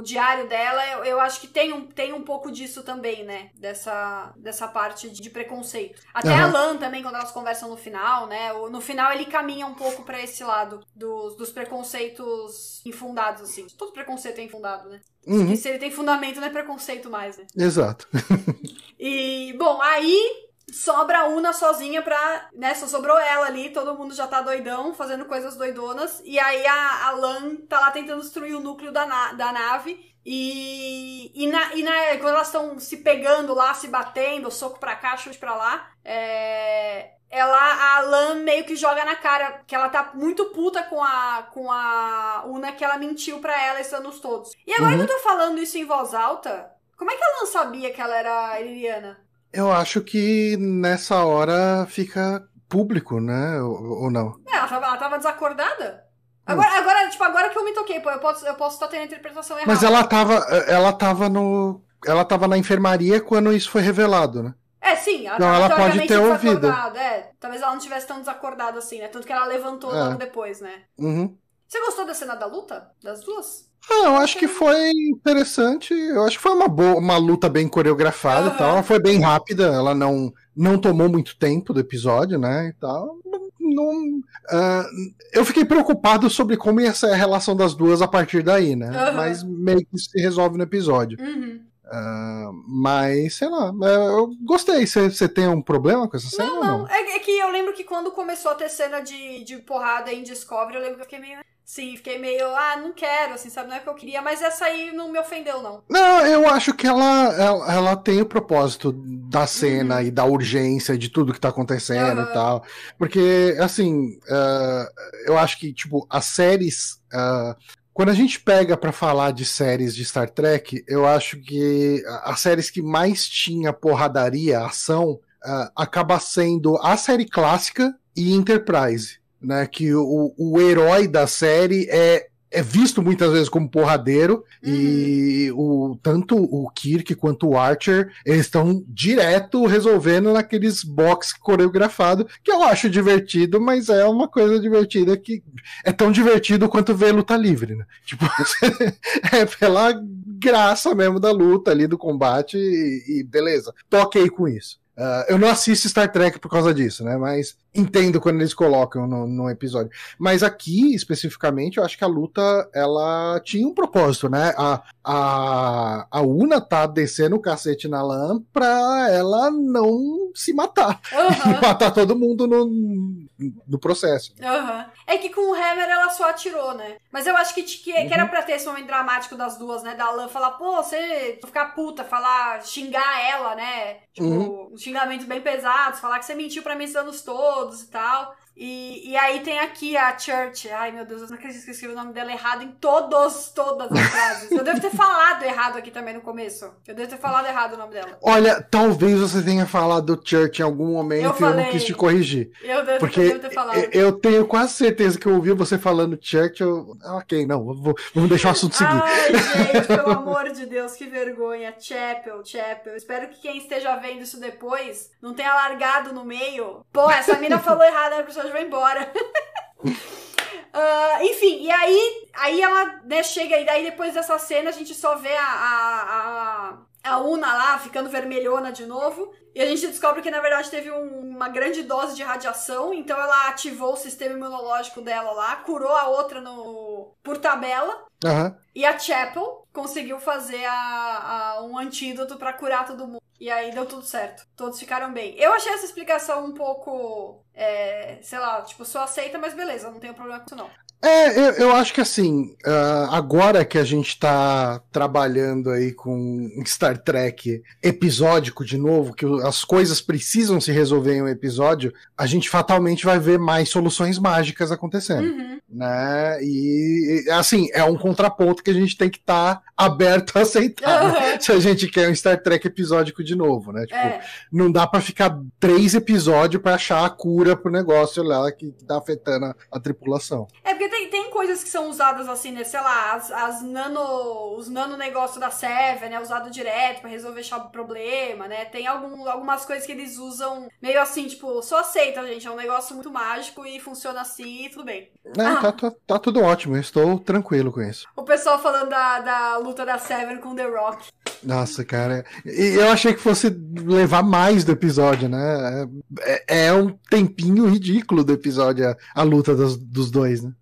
o, diário dela, eu, eu acho que tem um, tem um pouco disso também, né? Dessa, dessa parte de, de preconceito. Até a Aham. Lan também, quando elas conversam no final, né? o- No final ele caminha um pouco pra esse lado dos, dos preconceitos infundados, assim. Todo preconceito é infundado, né? Uhum, se ele tem fundamento, não é preconceito mais, né? exato. E, bom, aí sobra a Una sozinha pra. Né, só sobrou ela ali, todo mundo já tá doidão, fazendo coisas doidonas. E aí a, a Lan tá lá tentando destruir o núcleo da, na- da nave. E, e, na, e na- quando elas estão se pegando lá, se batendo, soco pra cá, chute pra lá, é, ela, a Lan meio que joga na cara que ela tá muito puta com a, com a Una que ela mentiu pra ela esses anos todos. E agora Uhum. que eu tô falando isso em voz alta, como é que a Lan sabia que ela era Liliana? Eu acho que nessa hora fica público, né? Ou, ou não? É, ela tava, ela tava desacordada? Agora, agora, tipo, agora que eu me toquei, pô, eu posso eu posso estar tendo a interpretação errada. Mas ela tava, ela tava no, ela tava na enfermaria quando isso foi revelado, né? É, sim, ela Não, tava ela pode ter ouvido. desacordada, É, talvez ela não tivesse tão desacordada assim, né? Tanto que ela levantou É. logo depois, né? Uhum. Você gostou da cena da luta? Das duas? Ah, eu acho que foi interessante. Eu acho que foi uma boa, uma luta bem coreografada Aham. e tal. Ela foi bem rápida, ela não, não tomou muito tempo do episódio, né? E tal. Não, ah, eu fiquei preocupado sobre como ia ser a relação das duas a partir daí, né? Aham. Mas meio que se resolve no episódio. Uhum. Ah, mas, sei lá, eu gostei. Você tem um problema com essa cena Não, ou não. não? É, é que eu lembro que quando começou a ter cena de, de porrada em Discovery, eu lembro que eu fiquei meio. Sim, fiquei meio, ah, não quero, assim, sabe? Não é o que eu queria, mas essa aí não me ofendeu, não. Não, eu acho que ela, ela, ela tem o propósito da cena uhum. e da urgência de tudo que tá acontecendo uhum. e tal. Porque, assim, uh, eu acho que, tipo, as séries. Uh, quando a gente pega para falar de séries de Star Trek, eu acho que as séries que mais tinha porradaria, ação, uh, acaba sendo a série clássica e Enterprise, né? Que o, o herói da série é é visto muitas vezes como porradeiro uhum. e o tanto o Kirk quanto o Archer eles estão direto resolvendo naqueles box coreografado que eu acho divertido, mas é uma coisa divertida que é tão divertido quanto ver luta livre, né? Tipo, é pela graça mesmo da luta ali do combate e, e beleza, toquei com isso. Uh, eu não assisto Star Trek por causa disso, né? Mas entendo quando eles colocam no, no, episódio. Mas aqui, especificamente, eu acho que a luta ela tinha um propósito, né? A, a, a Una tá descendo o cacete na lã pra ela não se matar. Uhum. matar todo mundo no, no processo. Uhum. É que com o Hammer ela só atirou, né? Mas eu acho que, que, uhum. que era pra ter esse momento dramático das duas, né? Da lã falar, pô, você ficar puta, falar, xingar ela, né? Tipo, uhum. Xingamentos bem pesados, falar que você mentiu pra mim esses anos todos e tal. E, e aí tem aqui a Church. Ai, meu Deus, eu não acredito que eu escrevi o nome dela errado em todos, todas as frases. Eu devo ter falado errado aqui também no começo. Eu devo ter falado errado o nome dela. Olha, talvez você tenha falado Church em algum momento eu e falei, eu não quis te corrigir. Eu devo, porque eu devo ter falado. Eu tenho quase certeza que eu ouvi você falando Church. Eu... Ok, não, vou, vamos deixar o assunto seguir. Ai, gente, pelo amor de Deus, que vergonha. Chapel, Chapel. Espero que quem esteja vendo isso depois não tenha largado no meio. Pô, essa mina falou errado na episódio vai embora. Uh, enfim, e aí, aí ela né, chega, e daí depois dessa cena a gente só vê a, a, a, a Una lá ficando vermelhona de novo. E a gente descobre que na verdade teve um, uma grande dose de radiação, então ela ativou o sistema imunológico dela lá, curou a outra no por tabela. Uhum. E a Chapel conseguiu fazer a, a um antídoto para curar todo mundo. E aí deu tudo certo. Todos ficaram bem. Eu achei essa explicação um pouco. É, sei lá, tipo, só aceita, mas beleza, não tenho problema com isso não. É, eu, eu acho que assim, uh, agora que a gente tá trabalhando aí com Star Trek episódico de novo, que as coisas precisam se resolver em um episódio, a gente fatalmente vai ver mais soluções mágicas acontecendo. Uhum. Né? E assim, é um contraponto que a gente tem que estar tá aberto a aceitar uhum. né? se a gente quer um Star Trek episódico de novo, né? Tipo, é. não dá para ficar três episódios para achar a cura pro negócio lá que tá afetando a, a tripulação. É porque tem, tem coisas que são usadas assim, né? Sei lá, as, as nano. Os nano negócios da Seven, né? Usado direto para resolver problema, né? Tem algum, algumas coisas que eles usam meio assim, tipo, só aceita, gente. É um negócio muito mágico e funciona assim e tudo bem. É, ah. tá, tá, tá, tudo ótimo, eu estou tranquilo com isso. O pessoal falando da, da luta da Seven com The Rock. Nossa, cara. E eu achei que fosse levar mais do episódio, né? É, é um tempinho ridículo do episódio a, a luta dos, dos dois, né?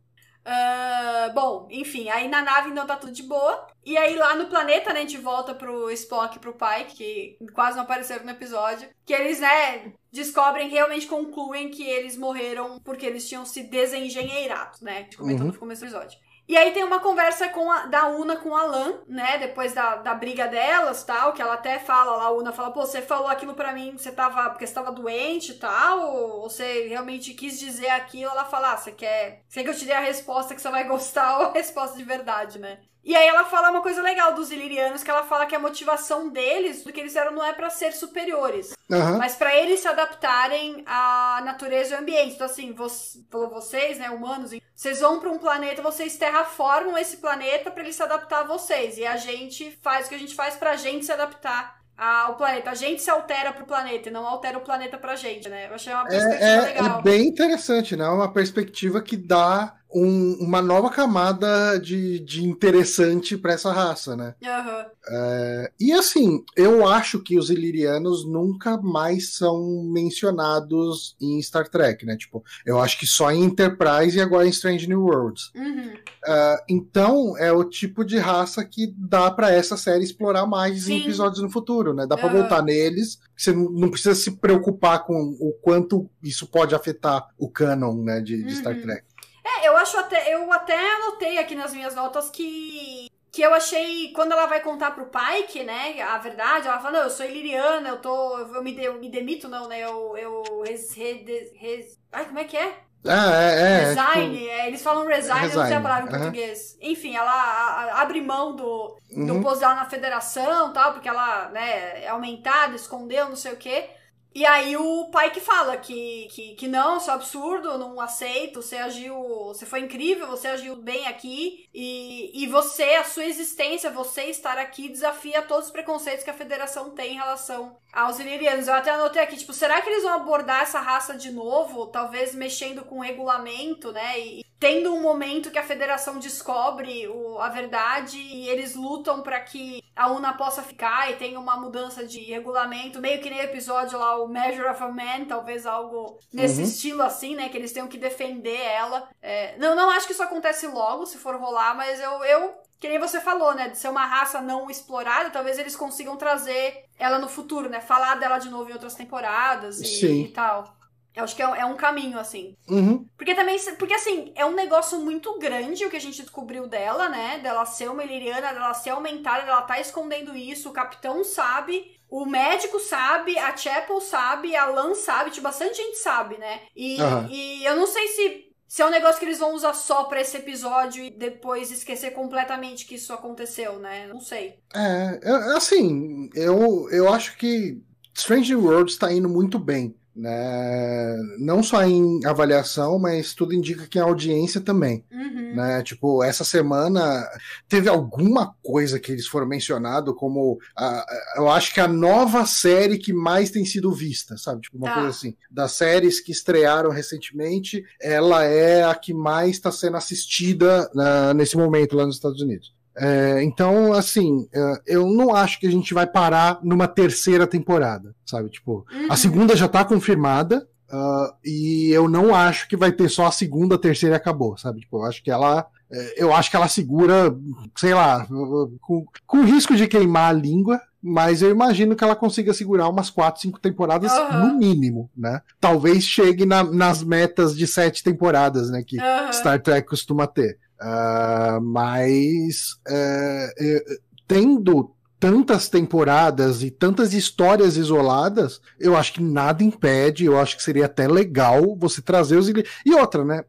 Uh, bom, enfim, aí na nave então tá tudo de boa. E aí lá no planeta, né, a gente volta pro Spock e pro Pike, que quase não apareceram no episódio. Que eles, né, descobrem, realmente concluem que eles morreram porque eles tinham se desengenheirado, né? A gente comentou uhum. no começo do episódio. E aí tem uma conversa com a, da Una com a Lan, né? Depois da, da briga delas tal, que ela até fala lá, a Una fala, pô, você falou aquilo para mim, você tava. porque você tava doente e tal, ou você realmente quis dizer aquilo, ela fala, ah, você quer. Quer que eu te dê a resposta que você vai gostar ou a resposta de verdade, né? E aí ela fala uma coisa legal dos ilirianos, que ela fala que a motivação deles, do que eles eram, não é para ser superiores, uhum. mas para eles se adaptarem à natureza e ao ambiente. Então, assim, você, vocês, né, humanos, vocês vão para um planeta, vocês terraformam esse planeta para ele se adaptar a vocês. E a gente faz o que a gente faz pra gente se adaptar ao planeta. A gente se altera pro planeta e não altera o planeta pra gente, né? Eu achei uma perspectiva é, é, legal. É bem interessante, né? Uma perspectiva que dá um, uma nova camada de, de interessante para essa raça, né? Uhum. É, e assim, eu acho que os ilirianos nunca mais são mencionados em Star Trek, né? Tipo, eu acho que só em Enterprise e agora em Strange New Worlds. Uhum. É, então, é o tipo de raça que dá para essa série explorar mais Sim. em episódios no futuro, né? Dá para uhum. voltar neles. Você não precisa se preocupar com o quanto isso pode afetar o canon, né, de, de Star uhum. Trek. É, eu acho até. Eu até anotei aqui nas minhas notas que. Que eu achei, quando ela vai contar pro Pike, né, a verdade, ela fala, não, eu sou iliriana, eu tô, eu me, eu me demito, não, né, eu, eu res, res, res, ai, como é que é? Ah, é, é. Resign, tipo... é, eles falam resign, resign, eu não sei a palavra em uhum. português. Enfim, ela a, abre mão do, do uhum. posto dela na federação tal, porque ela, né, é aumentada, escondeu, não sei o quê. E aí o pai que fala que, que, que não, isso é absurdo, não aceito, você agiu, você foi incrível, você agiu bem aqui, e, e você, a sua existência, você estar aqui, desafia todos os preconceitos que a federação tem em relação aos ilirianos. Eu até anotei aqui, tipo, será que eles vão abordar essa raça de novo? Talvez mexendo com o regulamento, né? E tendo um momento que a federação descobre o, a verdade e eles lutam para que a UNA possa ficar e tenha uma mudança de regulamento, meio que nem o episódio lá, o Measure of a Man, talvez algo nesse uhum. estilo assim, né? Que eles tenham que defender ela. É, não, não acho que isso acontece logo, se for rolar, mas eu, eu que nem você falou, né? De ser uma raça não explorada, talvez eles consigam trazer ela no futuro, né? Falar dela de novo em outras temporadas e, e tal. Eu acho que é, é um caminho, assim. Uhum. Porque também, porque assim, é um negócio muito grande o que a gente descobriu dela, né? Dela ser uma iliriana, dela ser aumentada, dela tá escondendo isso, o capitão sabe, o médico sabe, a Chapel sabe, a Lan sabe, tipo, bastante gente sabe, né? E, uhum. e eu não sei se se é um negócio que eles vão usar só para esse episódio e depois esquecer completamente que isso aconteceu, né? Não sei. É, assim, eu, eu acho que Strange Worlds está indo muito bem. Né? Não só em avaliação, mas tudo indica que a audiência também. Uhum. Né? Tipo, essa semana teve alguma coisa que eles foram mencionados como a, eu acho que a nova série que mais tem sido vista, sabe? Tipo, uma tá. coisa assim. Das séries que estrearam recentemente, ela é a que mais está sendo assistida né, nesse momento lá nos Estados Unidos. É, então, assim, é, eu não acho que a gente vai parar numa terceira temporada, sabe? Tipo, uhum. a segunda já tá confirmada. Uh, e eu não acho que vai ter só a segunda, a terceira e acabou, sabe? Tipo, eu acho que ela. É, eu acho que ela segura, sei lá, com, com risco de queimar a língua, mas eu imagino que ela consiga segurar umas 4, 5 temporadas uhum. no mínimo, né? Talvez chegue na, nas metas de sete temporadas, né? Que uhum. Star Trek costuma ter. Uh, mas uh, tendo tantas temporadas e tantas histórias isoladas, eu acho que nada impede, eu acho que seria até legal você trazer os. E outra, né?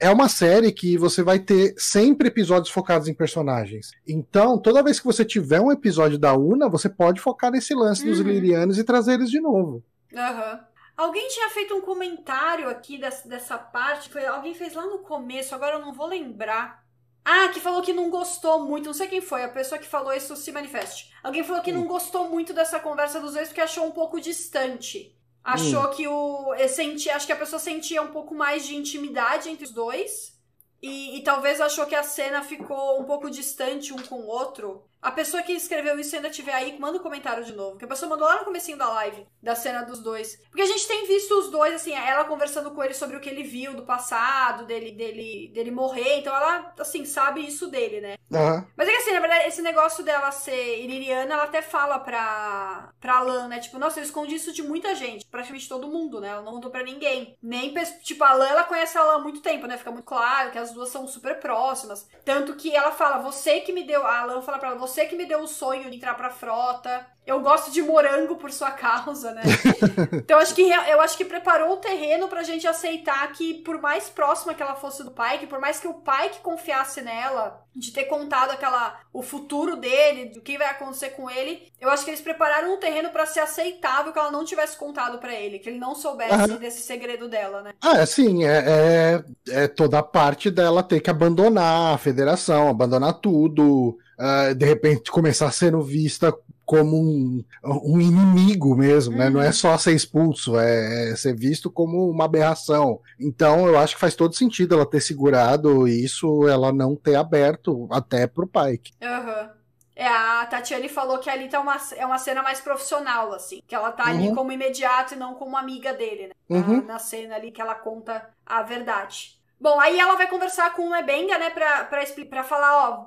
É uma série que você vai ter sempre episódios focados em personagens. Então, toda vez que você tiver um episódio da Una, você pode focar nesse lance uhum. dos Lirianos e trazer eles de novo. Aham. Uhum. Alguém tinha feito um comentário aqui dessa, dessa parte, foi, alguém fez lá no começo, agora eu não vou lembrar. Ah, que falou que não gostou muito, não sei quem foi, a pessoa que falou isso se manifeste. Alguém falou que hum. não gostou muito dessa conversa dos dois porque achou um pouco distante. Achou hum. que o. Senti, acho que a pessoa sentia um pouco mais de intimidade entre os dois. E, e, talvez achou que a cena ficou um pouco distante um com o outro. A pessoa que escreveu isso ainda tiver aí, manda um comentário de novo. Que a pessoa mandou lá no comecinho da live, da cena dos dois. Porque a gente tem visto os dois, assim, ela conversando com ele sobre o que ele viu do passado, dele, dele, dele morrer. Então ela, assim, sabe isso dele, né? Uhum. Mas é que assim, na verdade, esse negócio dela ser iliriana, ela até fala pra, pra Lan, né? Tipo, nossa, eu escondi isso de muita gente. Praticamente todo mundo, né? Ela não contou pra ninguém. Nem, tipo, a Lan, ela conhece a Lan há muito tempo, né? Fica muito claro que as duas são super próximas. Tanto que ela fala, você que me deu... A Lan fala pra ela, você que me deu o sonho de entrar pra frota. Eu gosto de morango por sua causa, né? então acho que eu acho que preparou o terreno pra gente aceitar que por mais próxima que ela fosse do pai, que por mais que o pai que confiasse nela, de ter contado aquela o futuro dele, do que vai acontecer com ele, eu acho que eles prepararam um terreno para ser aceitável que ela não tivesse contado para ele, que ele não soubesse desse segredo dela, né? Ah, é, sim, é, é, é toda a parte dela ter que abandonar a federação, abandonar tudo, uh, de repente começar sendo vista como um, um inimigo mesmo, uhum. né? Não é uhum. só ser expulso, é, é, ser visto como uma aberração. Então eu acho que faz todo sentido ela ter segurado isso, ela não ter aberto até pro Pike. Aham. Uhum. É, a Tatiane falou que ali tá uma, é uma cena mais profissional, assim. Que ela tá uhum. ali como imediato e não como amiga dele, né? Uhum. Na, na cena ali que ela conta a verdade. Bom, aí ela vai conversar com o Ebenga, né, pra, pra, pra falar, ó,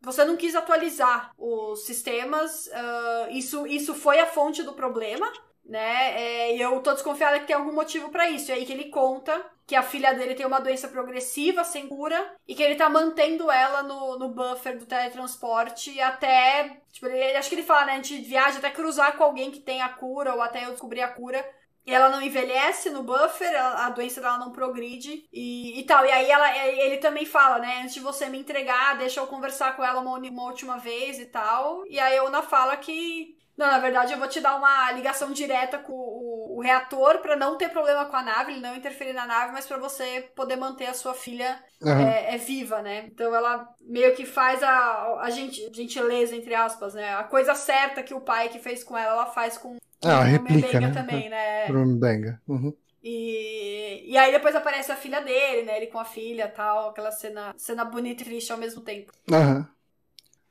você não quis atualizar os sistemas, uh, isso, isso foi a fonte do problema, né? É, e eu tô desconfiada que tem algum motivo para isso. E aí que ele conta que a filha dele tem uma doença progressiva, sem cura, e que ele tá mantendo ela no, no buffer do teletransporte até. Tipo, ele, acho que ele fala, né? A gente viaja até cruzar com alguém que tem a cura, ou até eu descobrir a cura. E ela não envelhece no buffer, a, doença dela não progride e, e tal. E aí ela, ele também fala, né? Antes de você me entregar, deixa eu conversar com ela uma, uma última vez e tal. E aí a Ona fala que não, na verdade eu vou te dar uma ligação direta com o, o reator para não ter problema com a nave, ele não interferir na nave, mas para você poder manter a sua filha uhum. é, é, viva, né? Então ela meio que faz a, a gente, gentileza, entre aspas, né? A coisa certa que o pai que fez com ela, ela faz com, ah, replica, né? também, né? Pro Mbenga. Uhum. E, e aí depois aparece a filha dele, né? Ele com a filha tal, aquela cena, cena bonita e triste ao mesmo tempo. Aham. Uhum.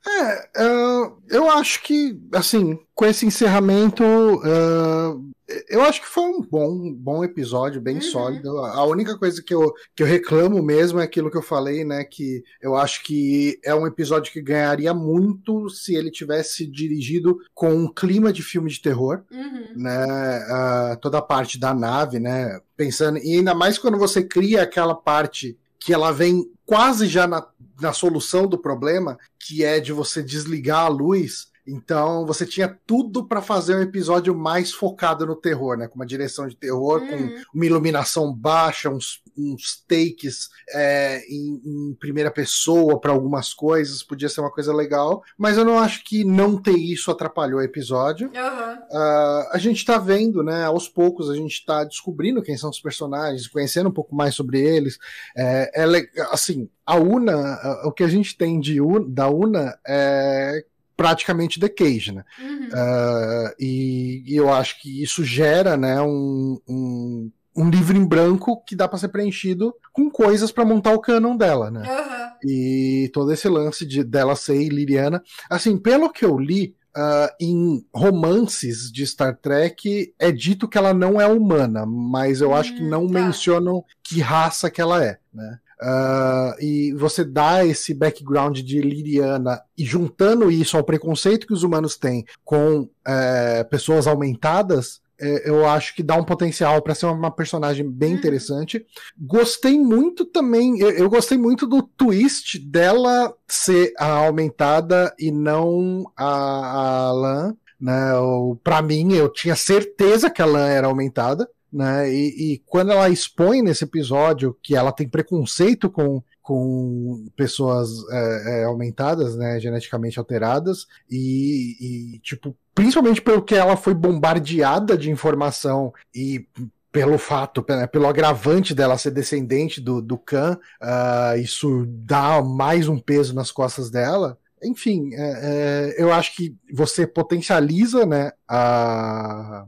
É, uh, eu acho que, assim, com esse encerramento, uh, eu acho que foi um bom, bom episódio, bem uhum. sólido. A única coisa que eu, que eu reclamo mesmo é aquilo que eu falei, né? Que eu acho que é um episódio que ganharia muito se ele tivesse dirigido com um clima de filme de terror, uhum. né? Uh, toda a parte da nave, né? Pensando, e ainda mais quando você cria aquela parte que ela vem quase já na, na solução do problema, que é de você desligar a luz. Então você tinha tudo para fazer um episódio mais focado no terror, né? Com uma direção de terror, com uhum. uma iluminação baixa, uns, uns takes é, em, em, primeira pessoa para algumas coisas, podia ser uma coisa legal. Mas eu não acho que não ter isso atrapalhou o episódio. Uhum. Uh, a gente tá vendo, né? Aos poucos a gente tá descobrindo quem são os personagens, conhecendo um pouco mais sobre eles. É, é assim, a Una, o que a gente tem de da Una é praticamente The Cage, né? Uhum. Uh, e, e, eu acho que isso gera, né, um, um, um livro em branco que dá para ser preenchido com coisas para montar o canon dela, né? Uhum. E todo esse lance de dela ser Liriana, assim, pelo que eu li, Uh, em romances de Star Trek é dito que ela não é humana, mas eu acho que hum, não tá. mencionam que raça que ela é, né? Uh, e você dá esse background de Liriana e juntando isso ao preconceito que os humanos têm com uh, pessoas aumentadas, uh, eu acho que dá um potencial para ser uma personagem bem uhum. interessante. Gostei muito também, eu, eu, gostei muito do twist dela ser a aumentada e não a, a Lan. Né? Para mim, eu tinha certeza que a Lan era aumentada né? E, e, quando ela expõe nesse episódio que ela tem preconceito com, com pessoas é, é, aumentadas, né, geneticamente alteradas, e, e, tipo, principalmente pelo que ela foi bombardeada de informação e pelo fato, pelo agravante dela ser descendente do, do Khan, uh, isso dá mais um peso nas costas dela. Enfim, é, é, eu acho que você potencializa né, a,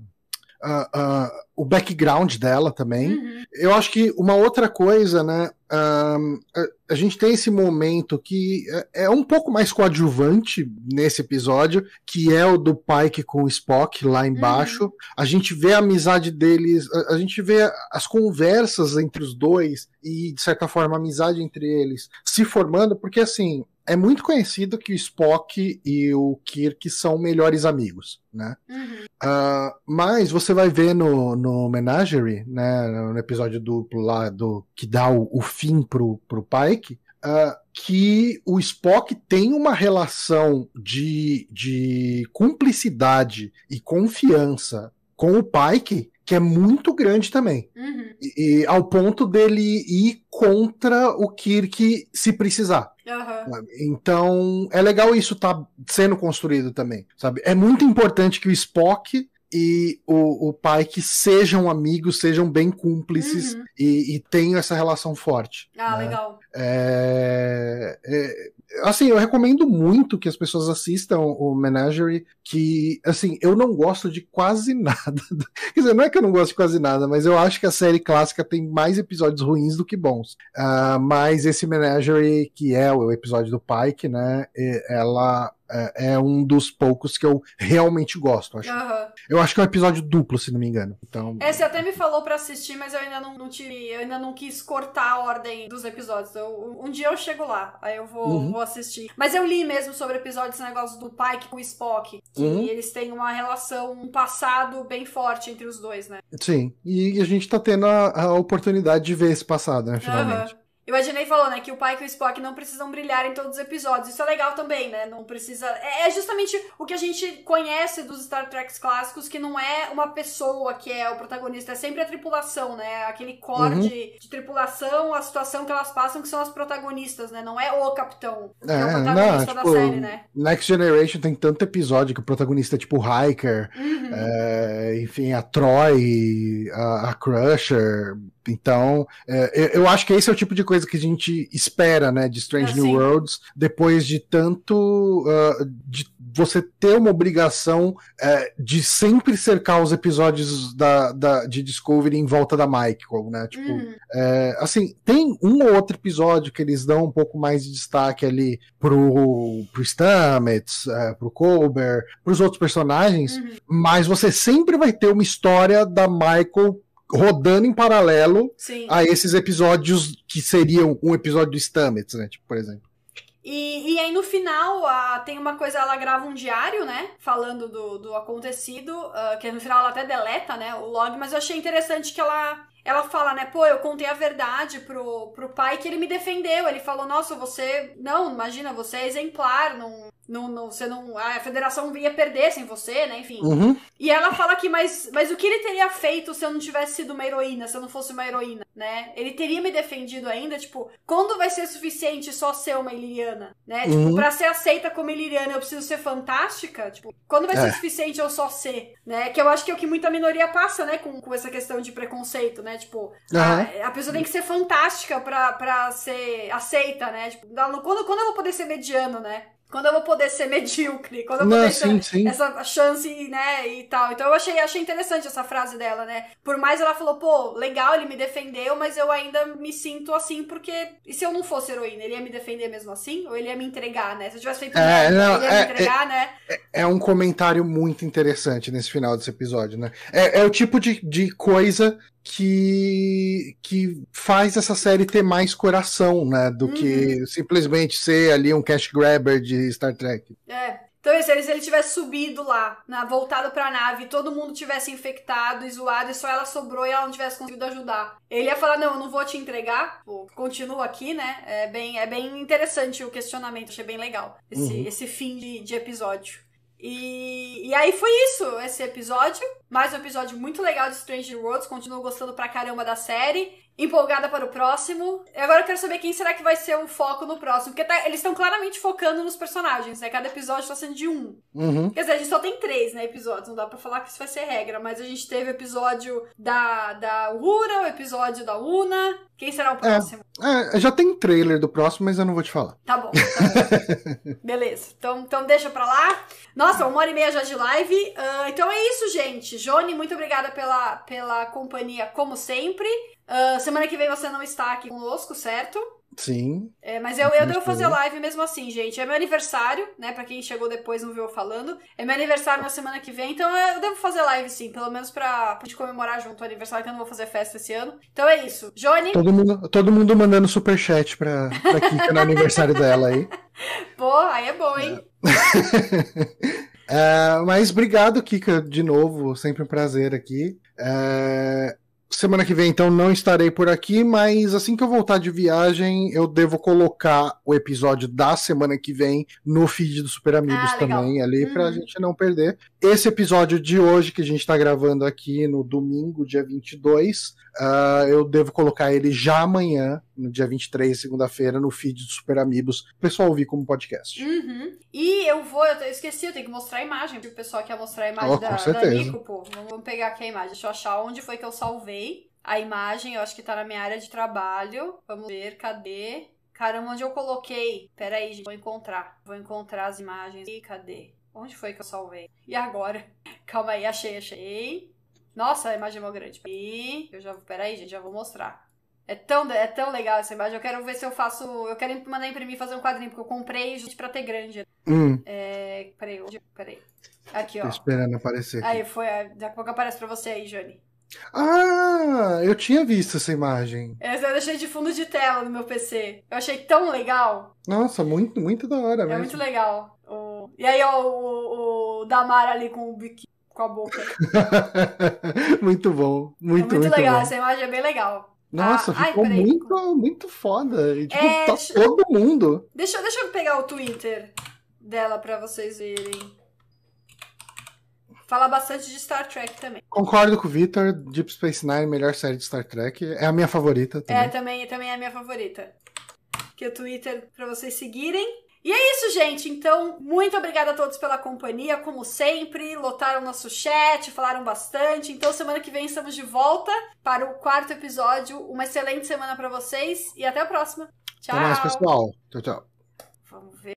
a, a o background dela também. Uhum. Eu acho que uma outra coisa, né? Um, a, a, gente tem esse momento que é, é, um pouco mais coadjuvante nesse episódio, que é o do Pike com o Spock lá embaixo. Uhum. A gente vê a amizade deles, a, a, gente vê as conversas entre os dois e, de certa forma, a amizade entre eles se formando, porque assim, é muito conhecido que o Spock e o Kirk são melhores amigos, né? Uhum. Uh, mas você vai ver no, no Menagerie, né, no episódio duplo lá do que dá o, o fim pro, pro Pike, uh, que o Spock tem uma relação de, de cumplicidade e confiança com o Pike que é muito grande também. Uhum. E, e, ao ponto dele ir contra o Kirk se precisar. Uhum. Então é legal isso tá sendo construído também, sabe? É muito importante que o Spock e o, o Pike sejam amigos, sejam bem cúmplices uhum. e, e tenham essa relação forte. Ah, né? legal. É, é, assim, eu recomendo muito que as pessoas assistam o Menagerie, que, assim, eu não gosto de quase nada. Quer dizer, não é que eu não gosto de quase nada, mas eu acho que a série clássica tem mais episódios ruins do que bons. Uh, mas esse Menagerie, que é o episódio do Pike, né, ela é, é um dos poucos que eu realmente gosto. Acho. Aham. Eu acho que é um episódio duplo, se não me engano. Então, É, você até me falou pra assistir, mas eu ainda não, não tive. Eu ainda não quis cortar a ordem dos episódios. Eu- um dia eu chego lá, aí eu vou, Uhum. vou assistir. Mas eu li mesmo sobre episódios, esse negócio do Pike com o Spock. Que Uhum. eles têm uma relação, um passado bem forte entre os dois, né? sim. E a gente tá tendo a, a oportunidade de ver esse passado, né? Finalmente. Aham. E o Adnei falou, né, que o Pike e o Spock não precisam brilhar em todos os episódios. Isso é legal também, né? Não precisa. É é justamente o que a gente conhece dos Star Trek clássicos, que não é uma pessoa que é o protagonista, é sempre a tripulação, né? Aquele core Uhum. de, de tripulação, a situação que elas passam, que são as protagonistas, né? Não é o capitão, que é, É, o não, protagonista da tipo, série, né? Next Generation tem tanto episódio que o protagonista é tipo o Hiker, Uhum. é, enfim, a Troy, a, a Crusher. Então, é, eu, acho que esse é o tipo de coisa que a gente espera, né, de Strange Ah, New sim. Worlds, depois de tanto. ah, de você ter uma obrigação é, de sempre cercar os episódios da, da- de Discovery em volta da Michael, né? Tipo, Uhum. é, assim, tem um ou outro episódio que eles dão um pouco mais de destaque ali pro, pro Stamets, é, pro Colbert, pros outros personagens, Uhum. mas você sempre vai ter uma história da Michael rodando em paralelo Sim. a esses episódios que seriam um episódio do Stamets, né? Tipo, por exemplo. E, e aí no final a- tem uma coisa, ela grava um diário, né? Falando do, do acontecido, ah, que no final ela até deleta, né? O log, mas eu achei interessante que ela. Ela fala, né, pô, eu contei a verdade pro, pro pai que ele me defendeu. Ele falou, nossa, você. Não, imagina, você é exemplar, não. Não, não, você não. A federação ia perder sem você, né? Enfim. Uhum. E ela fala que, mas, mas o que ele teria feito se eu não tivesse sido uma heroína, se eu não fosse uma heroína, né? Ele teria me defendido ainda, tipo, quando vai ser suficiente só ser uma iliriana, né? Tipo, Uhum. pra ser aceita como iliriana eu preciso ser fantástica? Tipo, quando vai ser É. suficiente eu só ser, né? Que eu acho que é o que muita minoria passa, né? Com, com essa questão de preconceito, né? Tipo, Aham. a, a pessoa tem que ser fantástica pra, pra ser aceita, né? Tipo, quando, quando eu vou poder ser mediano, né? Quando eu vou poder ser medíocre? Quando eu vou Não, poder sim, ser sim. essa chance, né, e tal. Então eu achei, achei interessante essa frase dela, né? Por mais ela falou, pô, legal, ele me defendeu, mas eu ainda me sinto assim porque. E se eu não fosse heroína, ele ia me defender mesmo assim? Ou ele ia me entregar, né? Se eu tivesse feito É, merda, não, ele ia é, me entregar, né? É um comentário muito interessante nesse final desse episódio, né? É, é o tipo de, de coisa que, que faz essa série ter mais coração, né? Do que simplesmente ser ali um cash grabber de Star Trek. É. Então, se ele, se ele tivesse subido lá, na, voltado pra nave, e todo mundo tivesse infectado e zoado, e só ela sobrou e ela não tivesse conseguido ajudar. Ele ia falar, não, eu não vou te entregar, pô, continua aqui, né? É bem, é bem interessante o questionamento, achei bem legal esse, Uhum. esse fim de, de episódio. E, e aí foi isso, esse episódio. Mais um episódio muito legal de Stranger Worlds. Continuo gostando pra caramba da série. Empolgada para o próximo. E agora eu quero saber quem será que vai ser o foco no próximo. Porque tá- eles estão claramente focando nos personagens, né? Cada episódio tá sendo de um. Uhum. Quer dizer, a gente só tem três, né, episódios. Não dá pra falar que isso vai ser regra. Mas a gente teve o episódio da, da Uhura, o episódio da Una. Quem será o próximo? É, já tem trailer do próximo, mas eu não vou te falar. Tá bom, tá bom. Beleza. Então, então deixa pra lá. Nossa, uma hora e meia já de live. Ah, então é isso, gente. Jone, muito obrigada pela, pela companhia, como sempre. Ah, semana que vem você não está aqui conosco, certo? Sim. É, mas eu, eu devo fazer bem. live mesmo assim, gente. É meu aniversário, né? Pra quem chegou depois e não viu eu falando. É meu aniversário na semana que vem, então eu devo fazer live sim, pelo menos pra, pra gente comemorar junto o aniversário, que eu não vou fazer festa esse ano. Então é isso. Jone, Todo mundo, todo mundo mandando superchat pra, pra Kika no aniversário dela aí. pô, aí é bom, hein? É, mas obrigado, Kika, de novo. Sempre um prazer aqui. É, semana que vem, então, não estarei por aqui, mas assim que eu voltar de viagem, eu devo colocar o episódio da semana que vem no feed do Super Amigos Ah, também, ali, pra Uhum. gente não perder. Esse episódio de hoje, que a gente tá gravando aqui no domingo, dia 22, ah, eu devo colocar ele já amanhã, no dia 23, segunda-feira, no feed do Super Amigos, o pessoal ouvir como podcast. Uhum. E eu vou, eu esqueci, eu tenho que mostrar a imagem, porque o pessoal quer mostrar a imagem Oh, da, da. Nico, pô. Vamos pegar aqui a imagem. Deixa eu achar onde foi que eu salvei a imagem. Eu acho que tá na minha área de trabalho. Vamos ver, cadê? Caramba, onde eu coloquei? Pera aí, gente, vou encontrar. Vou encontrar as imagens. Ih, cadê? Onde foi que eu salvei? E agora? Calma aí, achei, achei. Nossa, a imagem é mó grande. E eu já, pera aí, gente, já vou mostrar. É tão, é tão legal essa imagem. Eu quero ver se eu faço. Eu quero mandar imprimir fazer um quadrinho, porque eu comprei gente pra ter grande. Hum, É, peraí, onde- peraí. Aqui, ó. tô esperando aparecer aqui. Aí, foi. Daqui a pouco aparece pra você aí, Jane. Ah, eu tinha visto essa imagem. Essa eu deixei de fundo de tela no meu PC. Eu achei tão legal. Nossa, muito, muito da hora É mesmo. muito legal. O- E aí, ó, o, o Damar ali com o biquinho, com a boca. muito bom. É Muito, muito, muito, legal, bom. essa imagem é bem legal. Nossa, Ah, ai, ficou peraí. muito, muito foda. E, tipo, É, tá deixa- todo mundo. Deixa, deixa eu pegar o Twitter dela pra vocês verem. Fala bastante de Star Trek também. Concordo com o Victor. Deep Space Nine, melhor série de Star Trek. É a minha favorita também. É, também, também é a minha favorita. Que é o Twitter pra vocês seguirem. E é isso, gente. Então, muito obrigada a todos pela companhia, como sempre. Lotaram nosso chat, falaram bastante. Então, semana que vem estamos de volta para o quarto episódio. Uma excelente semana pra vocês e até a próxima. Tchau. Até mais, pessoal. Tchau, tchau.